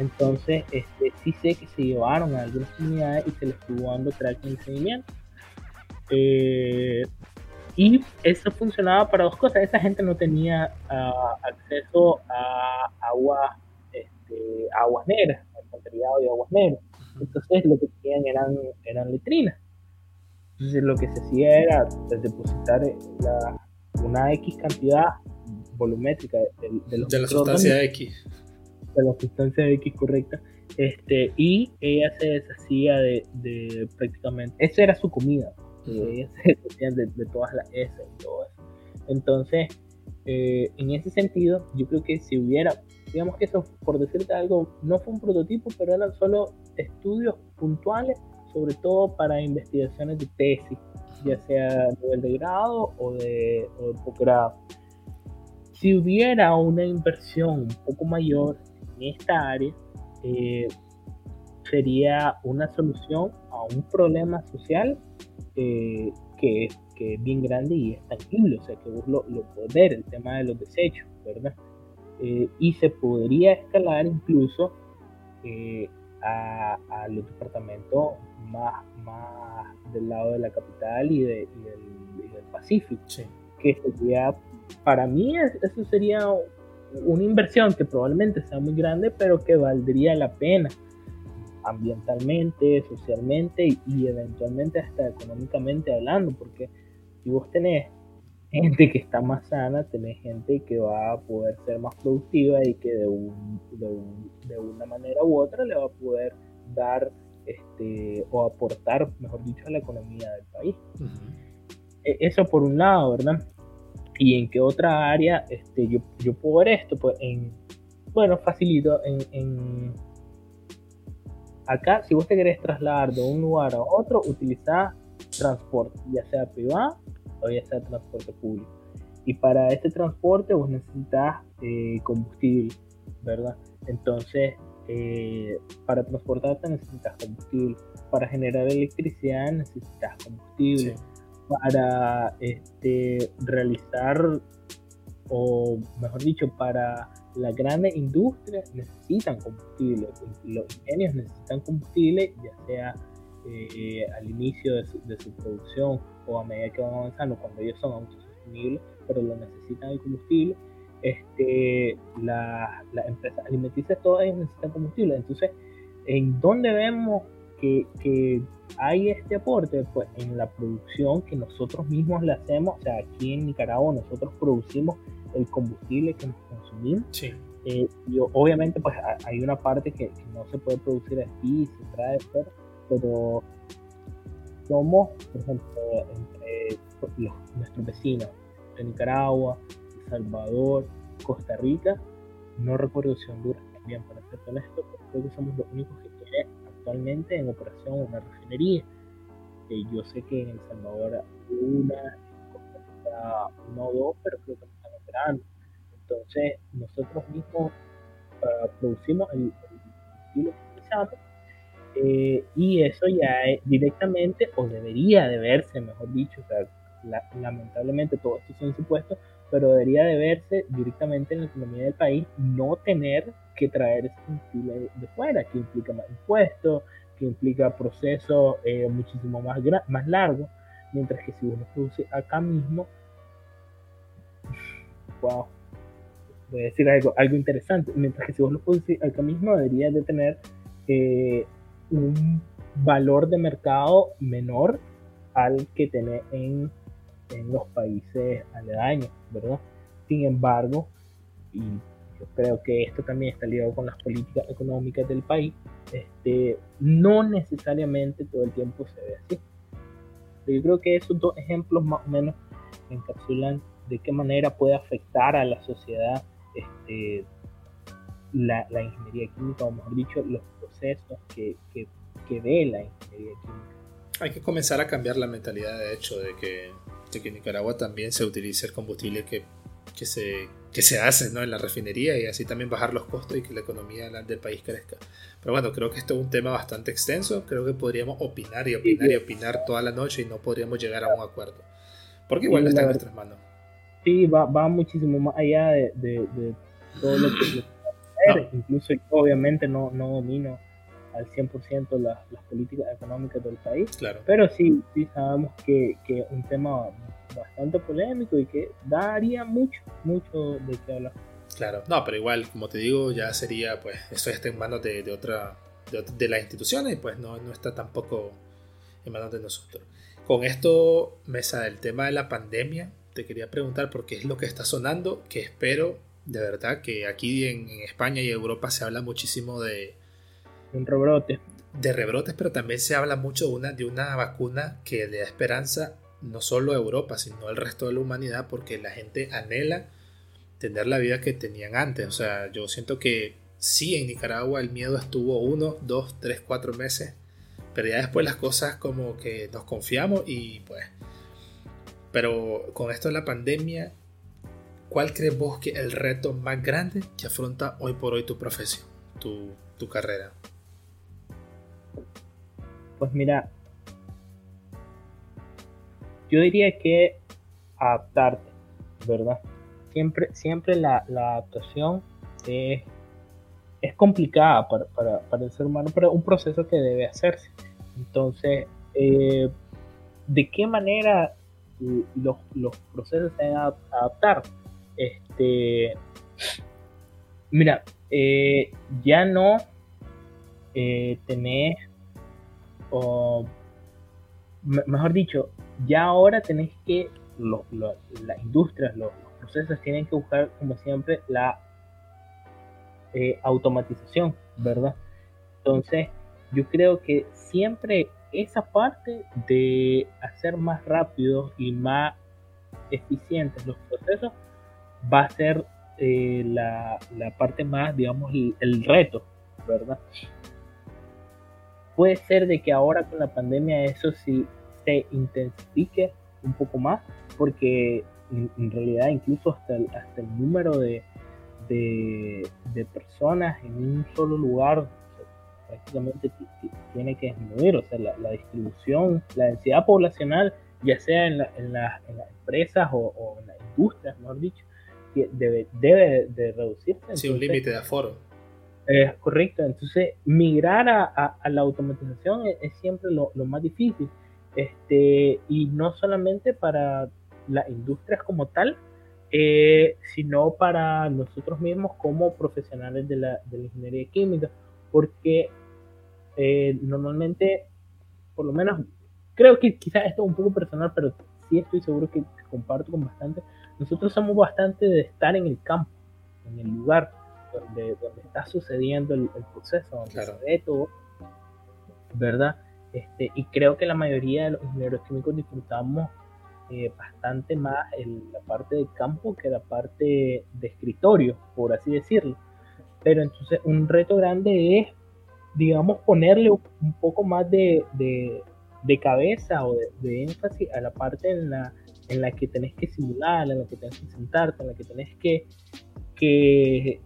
Entonces, este, sí sé que se llevaron a algunas comunidades y se les estuvo dando tracking y seguimiento. Eh, y eso funcionaba para dos cosas. Esa gente no tenía uh, acceso a agua, este, aguas negras, alcantarillado de aguas negras. Entonces lo que tenían eran, eran letrinas. Entonces lo que se hacía era depositar la, una X cantidad volumétrica de, de, de la sustancia X. De la sustancia X correcta. Este, y ella se deshacía de, de prácticamente, esa era su comida, ella se deshacía de, de, todas las S y todo eso. Entonces, eh, en ese sentido, yo creo que si hubiera, digamos que eso, por decirte algo, no fue un prototipo, pero eran solo estudios puntuales, sobre todo para investigaciones de tesis, ya sea a nivel de grado o de, o de posgrado si hubiera una inversión un poco mayor en esta área, eh, sería una solución a un problema social eh, que, es, bien grande y es tangible, o sea, que vos lo, lo podés ver, el tema de los desechos, ¿verdad? Eh, y se podría escalar incluso a, los departamentos más, más del lado de la capital y, del, Pacífico, que sería para mí eso sería una inversión que probablemente sea muy grande, pero que valdría la pena ambientalmente, socialmente y, eventualmente hasta económicamente hablando, porque si vos tenés gente que está más sana, tenés gente que va a poder ser más productiva y que de, de, una manera u otra le va a poder dar este, o aportar, mejor dicho, a la economía del país. E, eso por un lado, ¿verdad? Y en qué otra área este, yo, yo puedo ver esto, pues en, bueno, facilito, en, en, acá si vos te querés trasladar de un lugar a otro, utiliza transporte, ya sea privado o ya sea transporte público. Y para este transporte vos necesitas eh, combustible, ¿verdad? Entonces, eh, para transportarte necesitas combustible, para generar electricidad necesitas combustible para este, realizar, o mejor dicho, para las grandes industrias necesitan combustible, los ingenios necesitan combustible, ya sea eh, al inicio de su, de su, producción o a medida que van avanzando, cuando ellos son autosostenibles, pero lo necesitan el combustible. Este, las empresas alimenticias todas ellas necesitan combustible. Entonces, ¿en dónde vemos que, hay este aporte pues, en la producción que nosotros mismos le hacemos, o sea, aquí en Nicaragua nosotros producimos el combustible que consumimos. Sí. Eh, y obviamente pues hay una parte que, no se puede producir aquí, se trae fuera, pero somos, por ejemplo, entre nuestros vecinos de Nicaragua, El Salvador, Costa Rica, no recuerdo si Honduras también, para ser honesto, pero creo que somos los únicos que en operación una refinería. Eh, yo sé que en El Salvador una, una o dos, pero creo que no están operando. Entonces, nosotros mismos uh, producimos el, estilo que utilizamos eh, y eso ya es directamente, o debería de verse, mejor dicho, o sea, lamentablemente todo esto son supuestos, pero debería de verse directamente en la economía del país, no tener que traer ese combustible de fuera, que implica más impuestos, que implica procesos eh, muchísimo más, más largos, mientras que si uno produce acá mismo, wow, voy a decir algo, algo interesante, mientras que si vos lo producís acá mismo debería de tener eh, un valor de mercado menor al que tiene en en los países aledaños, ¿verdad? Sin embargo, y yo creo que esto también está ligado con las políticas económicas del país, este, no necesariamente todo el tiempo se ve así. Yo creo que esos dos ejemplos más o menos encapsulan de qué manera puede afectar a la sociedad este, la, ingeniería química, o mejor dicho, los procesos que, que, que ve la ingeniería química. Hay que comenzar a cambiar la mentalidad, de hecho, de que que en Nicaragua también se utilice el combustible que, que, se, que se hace ¿no? en la refinería y así también bajar los costos y que la economía del país crezca. Pero bueno, creo que esto es un tema bastante extenso, creo que podríamos opinar y opinar y opinar toda la noche y no podríamos llegar a un acuerdo. Porque igual está en nuestras manos. Sí, va, va muchísimo más allá de, de, todo lo que... *clears throat* Incluso obviamente no, no domino al 100% las, las políticas económicas del país. Claro. Pero sí, sí sabemos que es un tema bastante polémico y que daría mucho, mucho de qué hablar. Claro, no, pero igual, como te digo, ya sería, pues, eso está en manos de, de otra, de, de, las instituciones pues no, no está tampoco en manos de nosotros. Con esto, Mesa, del tema de la pandemia, te quería preguntar por qué es lo que está sonando, que espero de verdad que aquí en, en España y Europa se habla muchísimo de, un rebrote. De rebrotes, pero también se habla mucho de una, de una vacuna que le da esperanza no solo a Europa, sino al resto de la humanidad, porque la gente anhela tener la vida que tenían antes. O sea, yo siento que sí, en Nicaragua el miedo estuvo uno, dos, tres, cuatro meses, pero ya después las cosas como que nos confiamos y pues... Pero con esto de la pandemia, ¿cuál crees vos que es el reto más grande que afronta hoy por hoy tu profesión, tu, tu carrera? Pues mira, yo diría que adaptarte, ¿verdad? Siempre, siempre la, adaptación es, complicada para, el ser humano, pero es un proceso que debe hacerse. Entonces, eh, ¿de qué manera los, procesos se deben adaptar? Este, mira, eh, ya no eh, tenés o mejor dicho, ya ahora tenéis que, las industrias, los, procesos tienen que buscar, como siempre, la eh, automatización, ¿verdad? Entonces, yo creo que siempre esa parte de hacer más rápidos y más eficientes los procesos va a ser eh, la, parte más, digamos, el reto, ¿verdad? Puede ser de que ahora con la pandemia eso sí se intensifique un poco más, porque en, realidad incluso hasta el, hasta el número de, de, personas en un solo lugar prácticamente tiene que disminuir, o sea, la, distribución, la densidad poblacional, ya sea en, en, las empresas o, en las industrias, mejor dicho, debe, debe de reducirse. Sí, un límite de aforo es correcto, entonces migrar a, la automatización es, siempre lo, más difícil, este, y no solamente para las industrias como tal, eh, sino para nosotros mismos como profesionales de la, ingeniería química, porque eh, normalmente, por lo menos, creo que quizás esto es un poco personal, pero sí estoy seguro que comparto con bastante. Nosotros somos bastante de estar en el campo, en el lugar donde, donde está sucediendo el, proceso, donde se ve todo, ¿verdad? Este, y creo que la mayoría de los ingenieros químicos disfrutamos eh, bastante más en la parte de campo que la parte de escritorio, por así decirlo. Pero entonces un reto grande es, digamos, ponerle un poco más de, de, cabeza o de, énfasis a la parte en la, en la que tenés que simular, en la que tenés que sentarte, en la que tenés que, que,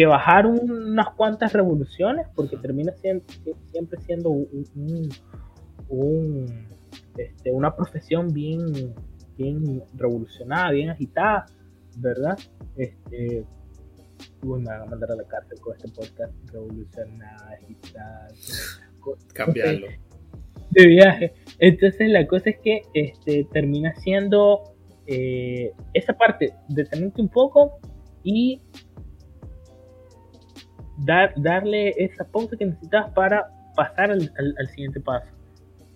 que bajar unas cuantas revoluciones, porque termina siendo, siempre siendo un, este, una profesión bien, bien revolucionada, bien agitada, ¿verdad? Este, me van a mandar a la cárcel con este podcast revolucionada, agitada, *laughs* cambiarlo. *laughs* De viaje. Entonces la cosa es que este, termina siendo eh, esa parte, detenerte un poco y dar, darle esa pausa que necesitas para pasar al, siguiente paso.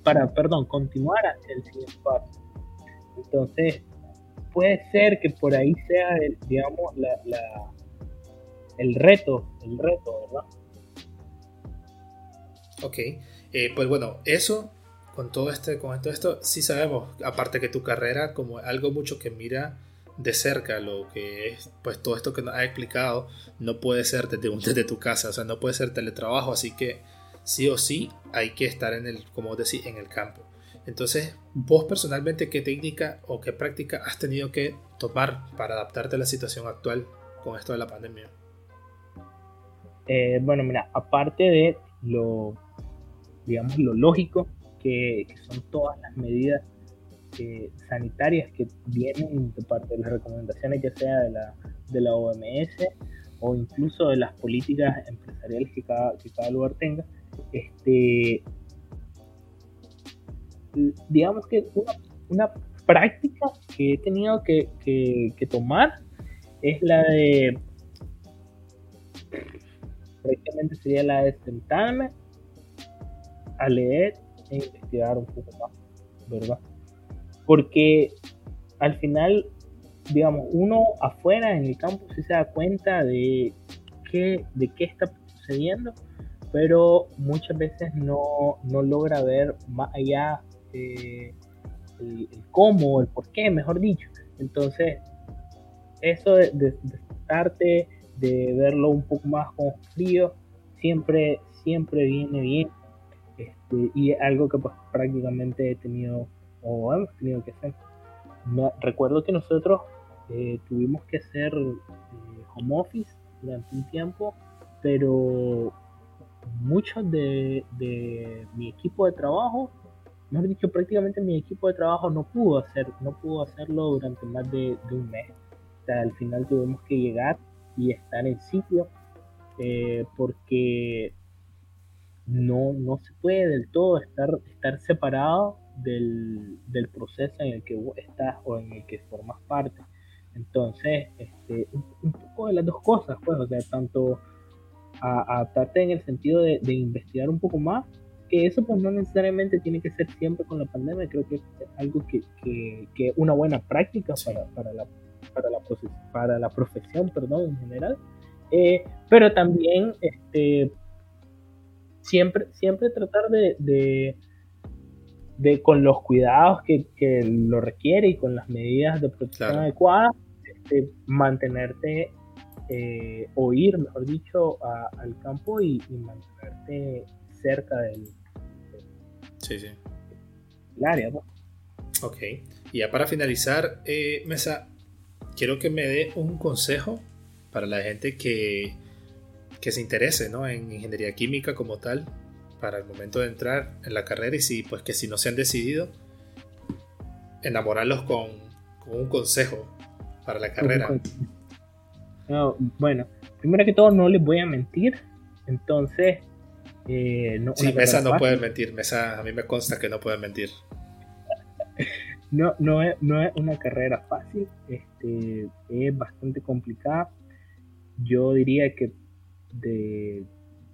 Para, perdón, continuar el siguiente paso. Entonces, puede ser que por ahí sea, el, digamos, la, la, el reto, el reto, ¿verdad? Ok, eh, pues bueno, eso con todo este, con todo esto, sí sabemos, aparte que tu carrera como algo mucho que mira de cerca lo que es, pues todo esto que nos ha explicado, no puede ser desde, desde tu casa, o sea, no puede ser teletrabajo, así que sí o sí hay que estar en el, como decir, en el campo. Entonces, vos personalmente, ¿qué técnica o qué práctica has tenido que tomar para adaptarte a la situación actual con esto de la pandemia? Eh, bueno, mira, aparte de lo, digamos, lo lógico, que son todas las medidas sanitarias que vienen de parte de las recomendaciones, ya sea de la, de la OMS o incluso de las políticas empresariales que cada, que cada lugar tenga, este, digamos que una, práctica que he tenido que, que, tomar es la de prácticamente sería la de sentarme a leer e investigar un poco más, ¿verdad? Porque al final, digamos, uno afuera en el campo sí se da cuenta de qué, de qué está sucediendo, pero muchas veces no, logra ver más allá eh, el, cómo, el por qué, mejor dicho. Entonces, eso de, de, de verlo un poco más con frío, siempre, siempre viene bien. Este, y es algo que pues prácticamente he tenido o hemos tenido que hacer. recuerdo que nosotros eh, tuvimos que hacer eh, home office durante un tiempo, pero muchos de, mi equipo de trabajo, mejor dicho, prácticamente mi equipo de trabajo no pudo hacer, no pudo hacerlo durante más de, un mes. O sea, al final tuvimos que llegar y estar en sitio eh, porque no, no se puede del todo estar, estar separado del, proceso en el que estás o en el que formas parte. Entonces, este, un, poco de las dos cosas, pues, o sea, tanto adaptarte en el sentido de, investigar un poco más, que eso pues no necesariamente tiene que ser siempre con la pandemia, creo que es algo que, que, una buena práctica para, para, la, para, la, para la profesión, perdón, en general, eh, pero también este, siempre, siempre tratar de de con los cuidados que, lo requiere y con las medidas de protección adecuadas, este, mantenerte eh, o ir, mejor dicho, al campo y, mantenerte cerca del, sí, sí. área. Ok, y ya para finalizar, eh, Mesa, quiero que me dé un consejo para la gente que, que se interese ¿no? en ingeniería química como tal, para el momento de entrar en la carrera y si pues que si no se han decidido enamorarlos con, un consejo para la carrera. bueno, primero que todo no les voy a mentir, entonces eh, no, sí, Mesa no puede mentir, Mesa a mí me consta que no puede mentir. *laughs* no, no es, no es una carrera fácil, este, es bastante complicada. Yo diría que de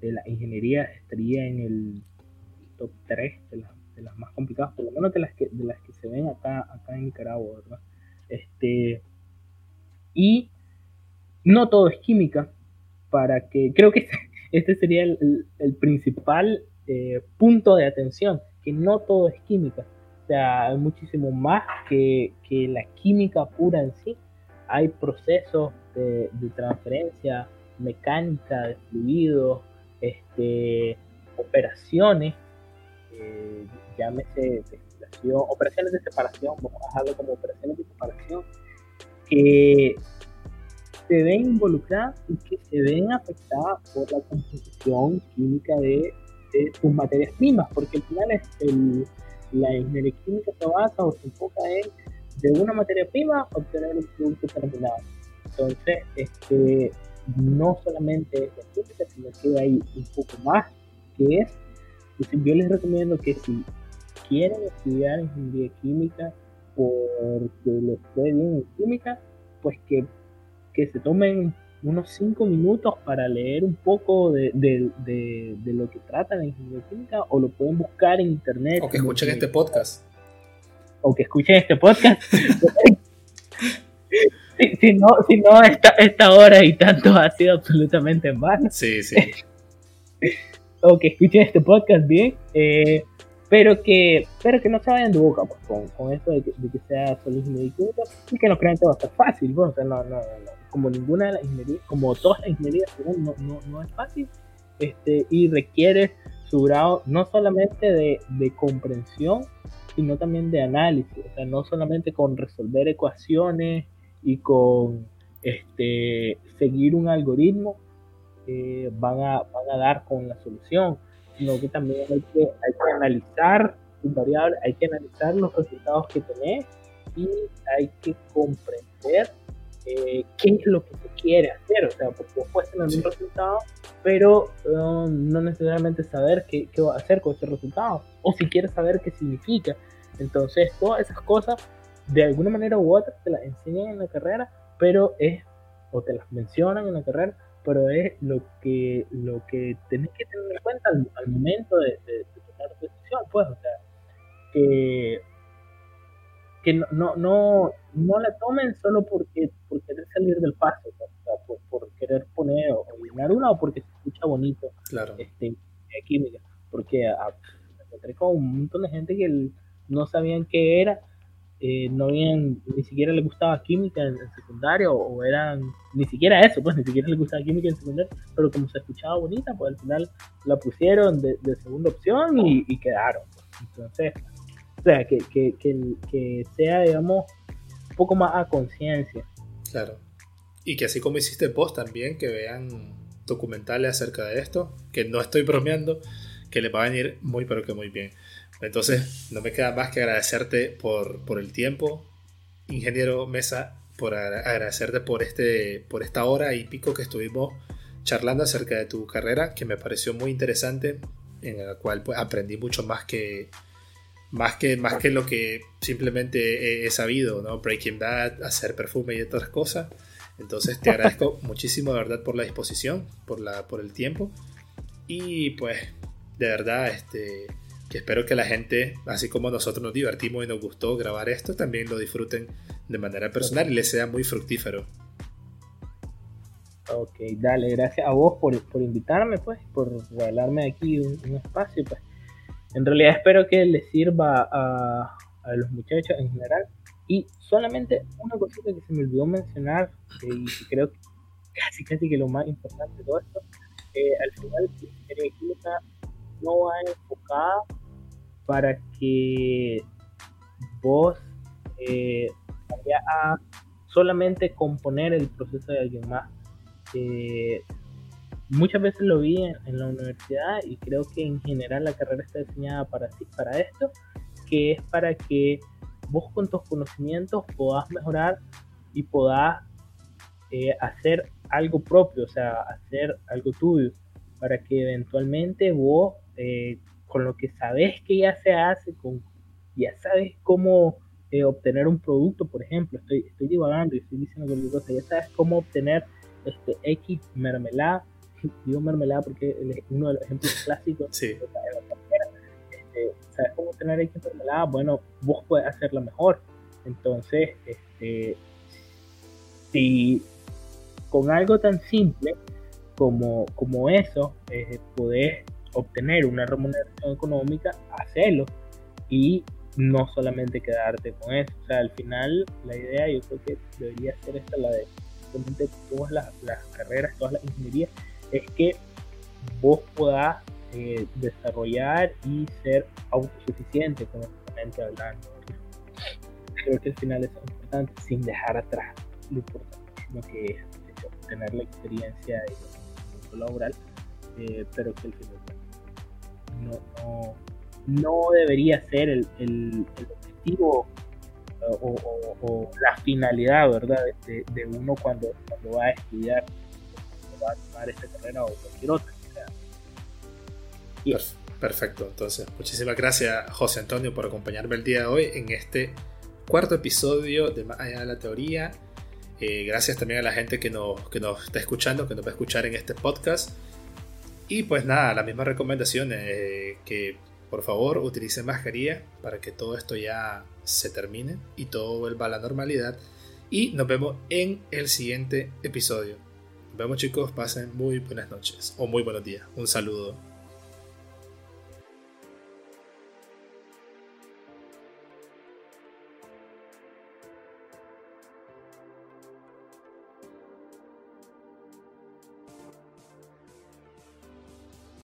de la ingeniería estaría en el top 3 de, de, las más complicadas, por lo menos de las que, de las que se ven acá, acá en Nicaragua, ¿verdad? Este, y no todo es química, para que, creo que *laughs* este sería el, el, principal eh, punto de atención, que no todo es química, o sea, hay muchísimo más que, que la química pura en sí, hay procesos de transferencia mecánica de fluidos, este, operaciones, eh, llámese destilación, operaciones de separación, vamos a dejarlo como operaciones de separación, que se ven involucradas y que se ven afectadas por la composición química de, sus materias primas, porque al final es el, la ingeniería química se basa o se enfoca en de una materia prima obtener un producto terminado. Entonces, este, no solamente la química, sino que hay un poco más que es. yo les recomiendo que si quieren estudiar ingeniería química porque les fue bien en química, pues que, que se tomen unos 5 minutos para leer un poco de, de, de, lo que trata la ingeniería química o lo pueden buscar en internet. O que escuchen este podcast. O que escuchen este podcast. *laughs* si, no, si no esta, esta hora y tanto ha sido absolutamente en vano. Sí, sí. *laughs* o que escuchen este podcast bien, eh, pero que pero que no se vayan de boca pues, con, con esto de que, de que sea solo ingeniería y que no crean que va a estar fácil. Bueno, pues, o sea, no, no, no, como ninguna de las ingenierías, como todas las ingenierías, no, no, no es fácil este, y requiere su grado no solamente de, de comprensión, sino también de análisis, o sea, no solamente con resolver ecuaciones y con este, seguir un algoritmo eh, van, a, van a dar con la solución, sino que también hay que, hay que analizar variable, hay que analizar los resultados que tenés y hay que comprender eh, qué es lo que se quiere hacer, o sea, porque vos puedes tener un resultado, pero um, no necesariamente saber qué, qué va a hacer con ese resultado, o si quieres saber qué significa. Entonces, todas esas cosas de alguna manera u otra te las enseñan en la carrera, pero es, o te las mencionan en la carrera, pero es lo que, lo que tenés que tener en cuenta al, momento de, tomar tu decisión, pues, o sea, que, que no, no, no, la tomen solo porque, por querer salir del paso, o sea, por, por, querer poner o, llenar una o porque se escucha bonito claro. este, química, porque a, me encontré con un montón de gente que no sabían qué era eh, no habían, ni siquiera les gustaba química en, secundario, o eran, ni siquiera eso, pues ni siquiera les gustaba química en secundario, pero como se escuchaba bonita, pues al final la pusieron de, segunda opción y, quedaron. Entonces, o sea, que, que, que, sea, digamos, un poco más a conciencia. Claro. Y que así como hiciste post también, que vean documentales acerca de esto, que no estoy bromeando, que les va a venir muy pero que muy bien. Entonces, no me queda más que agradecerte por, por el tiempo, ingeniero Mesa, por agradecerte por, este, por esta hora y pico que estuvimos charlando acerca de tu carrera, que me pareció muy interesante, en la cual pues, aprendí mucho más que, más que, más que lo que simplemente he, sabido, ¿no? Breaking Bad, hacer perfume y otras cosas. Entonces te agradezco *laughs* muchísimo de verdad por la disposición, por, la, por el tiempo. Y pues de verdad, este, que espero que la gente, así como nosotros nos divertimos y nos gustó grabar esto, también lo disfruten de manera personal y les sea muy fructífero. Ok, dale, gracias a vos por, por invitarme, pues, por regalarme aquí un, espacio, pues. En realidad espero que les sirva a, a, los muchachos en general. Y solamente una cosita que se me olvidó mencionar, eh, y creo que *laughs* casi casi que lo más importante de todo esto, eh, al final la ingeniería química no va enfocada para que vos eh, a solamente componer el proceso de alguien más. Eh, muchas veces lo vi en, la universidad y creo que en general la carrera está diseñada para, para esto, que es para que vos con tus conocimientos podás mejorar y podás eh, hacer algo propio, o sea, hacer algo tuyo, para que eventualmente vos eh, con lo que sabes que ya se hace, con, ya sabes cómo eh, obtener un producto, por ejemplo, estoy, estoy divagando y estoy diciendo cualquier cosa, ya sabes cómo obtener este X mermelada *laughs* digo mermelada porque es uno de los ejemplos *laughs* clásicos sí. de la este, ¿Sabes cómo tener X mermelada? Bueno, vos puedes hacerla mejor. Entonces, este, si con algo tan simple como, como eso eh, podés obtener una remuneración económica, hacelo y no solamente quedarte con eso. O sea, al final la idea yo creo que debería ser esta, la de simplemente todas las, carreras, todas las ingenierías, es que vos puedas eh, desarrollar y ser autosuficiente económicamente hablando. Creo que al final es importante sin dejar atrás lo importante que es obtener la experiencia laboral, eh, pero que al final no, no, no debería ser el, el, objetivo o, la finalidad, ¿verdad? De, de, uno cuando, cuando va a estudiar, cuando va a tomar esta carrera o cualquier otra. Perfecto, entonces muchísimas gracias José Antonio por acompañarme el día de hoy en este cuarto episodio de Más allá de la teoría. Eh, gracias también a la gente que nos, que nos está escuchando, que nos va a escuchar en este podcast. Y pues nada, las mismas recomendaciones, eh, que por favor utilicen mascarilla para que todo esto ya se termine y todo vuelva a la normalidad. Y nos vemos en el siguiente episodio. Nos vemos chicos, pasen muy buenas noches o muy buenos días. Un saludo.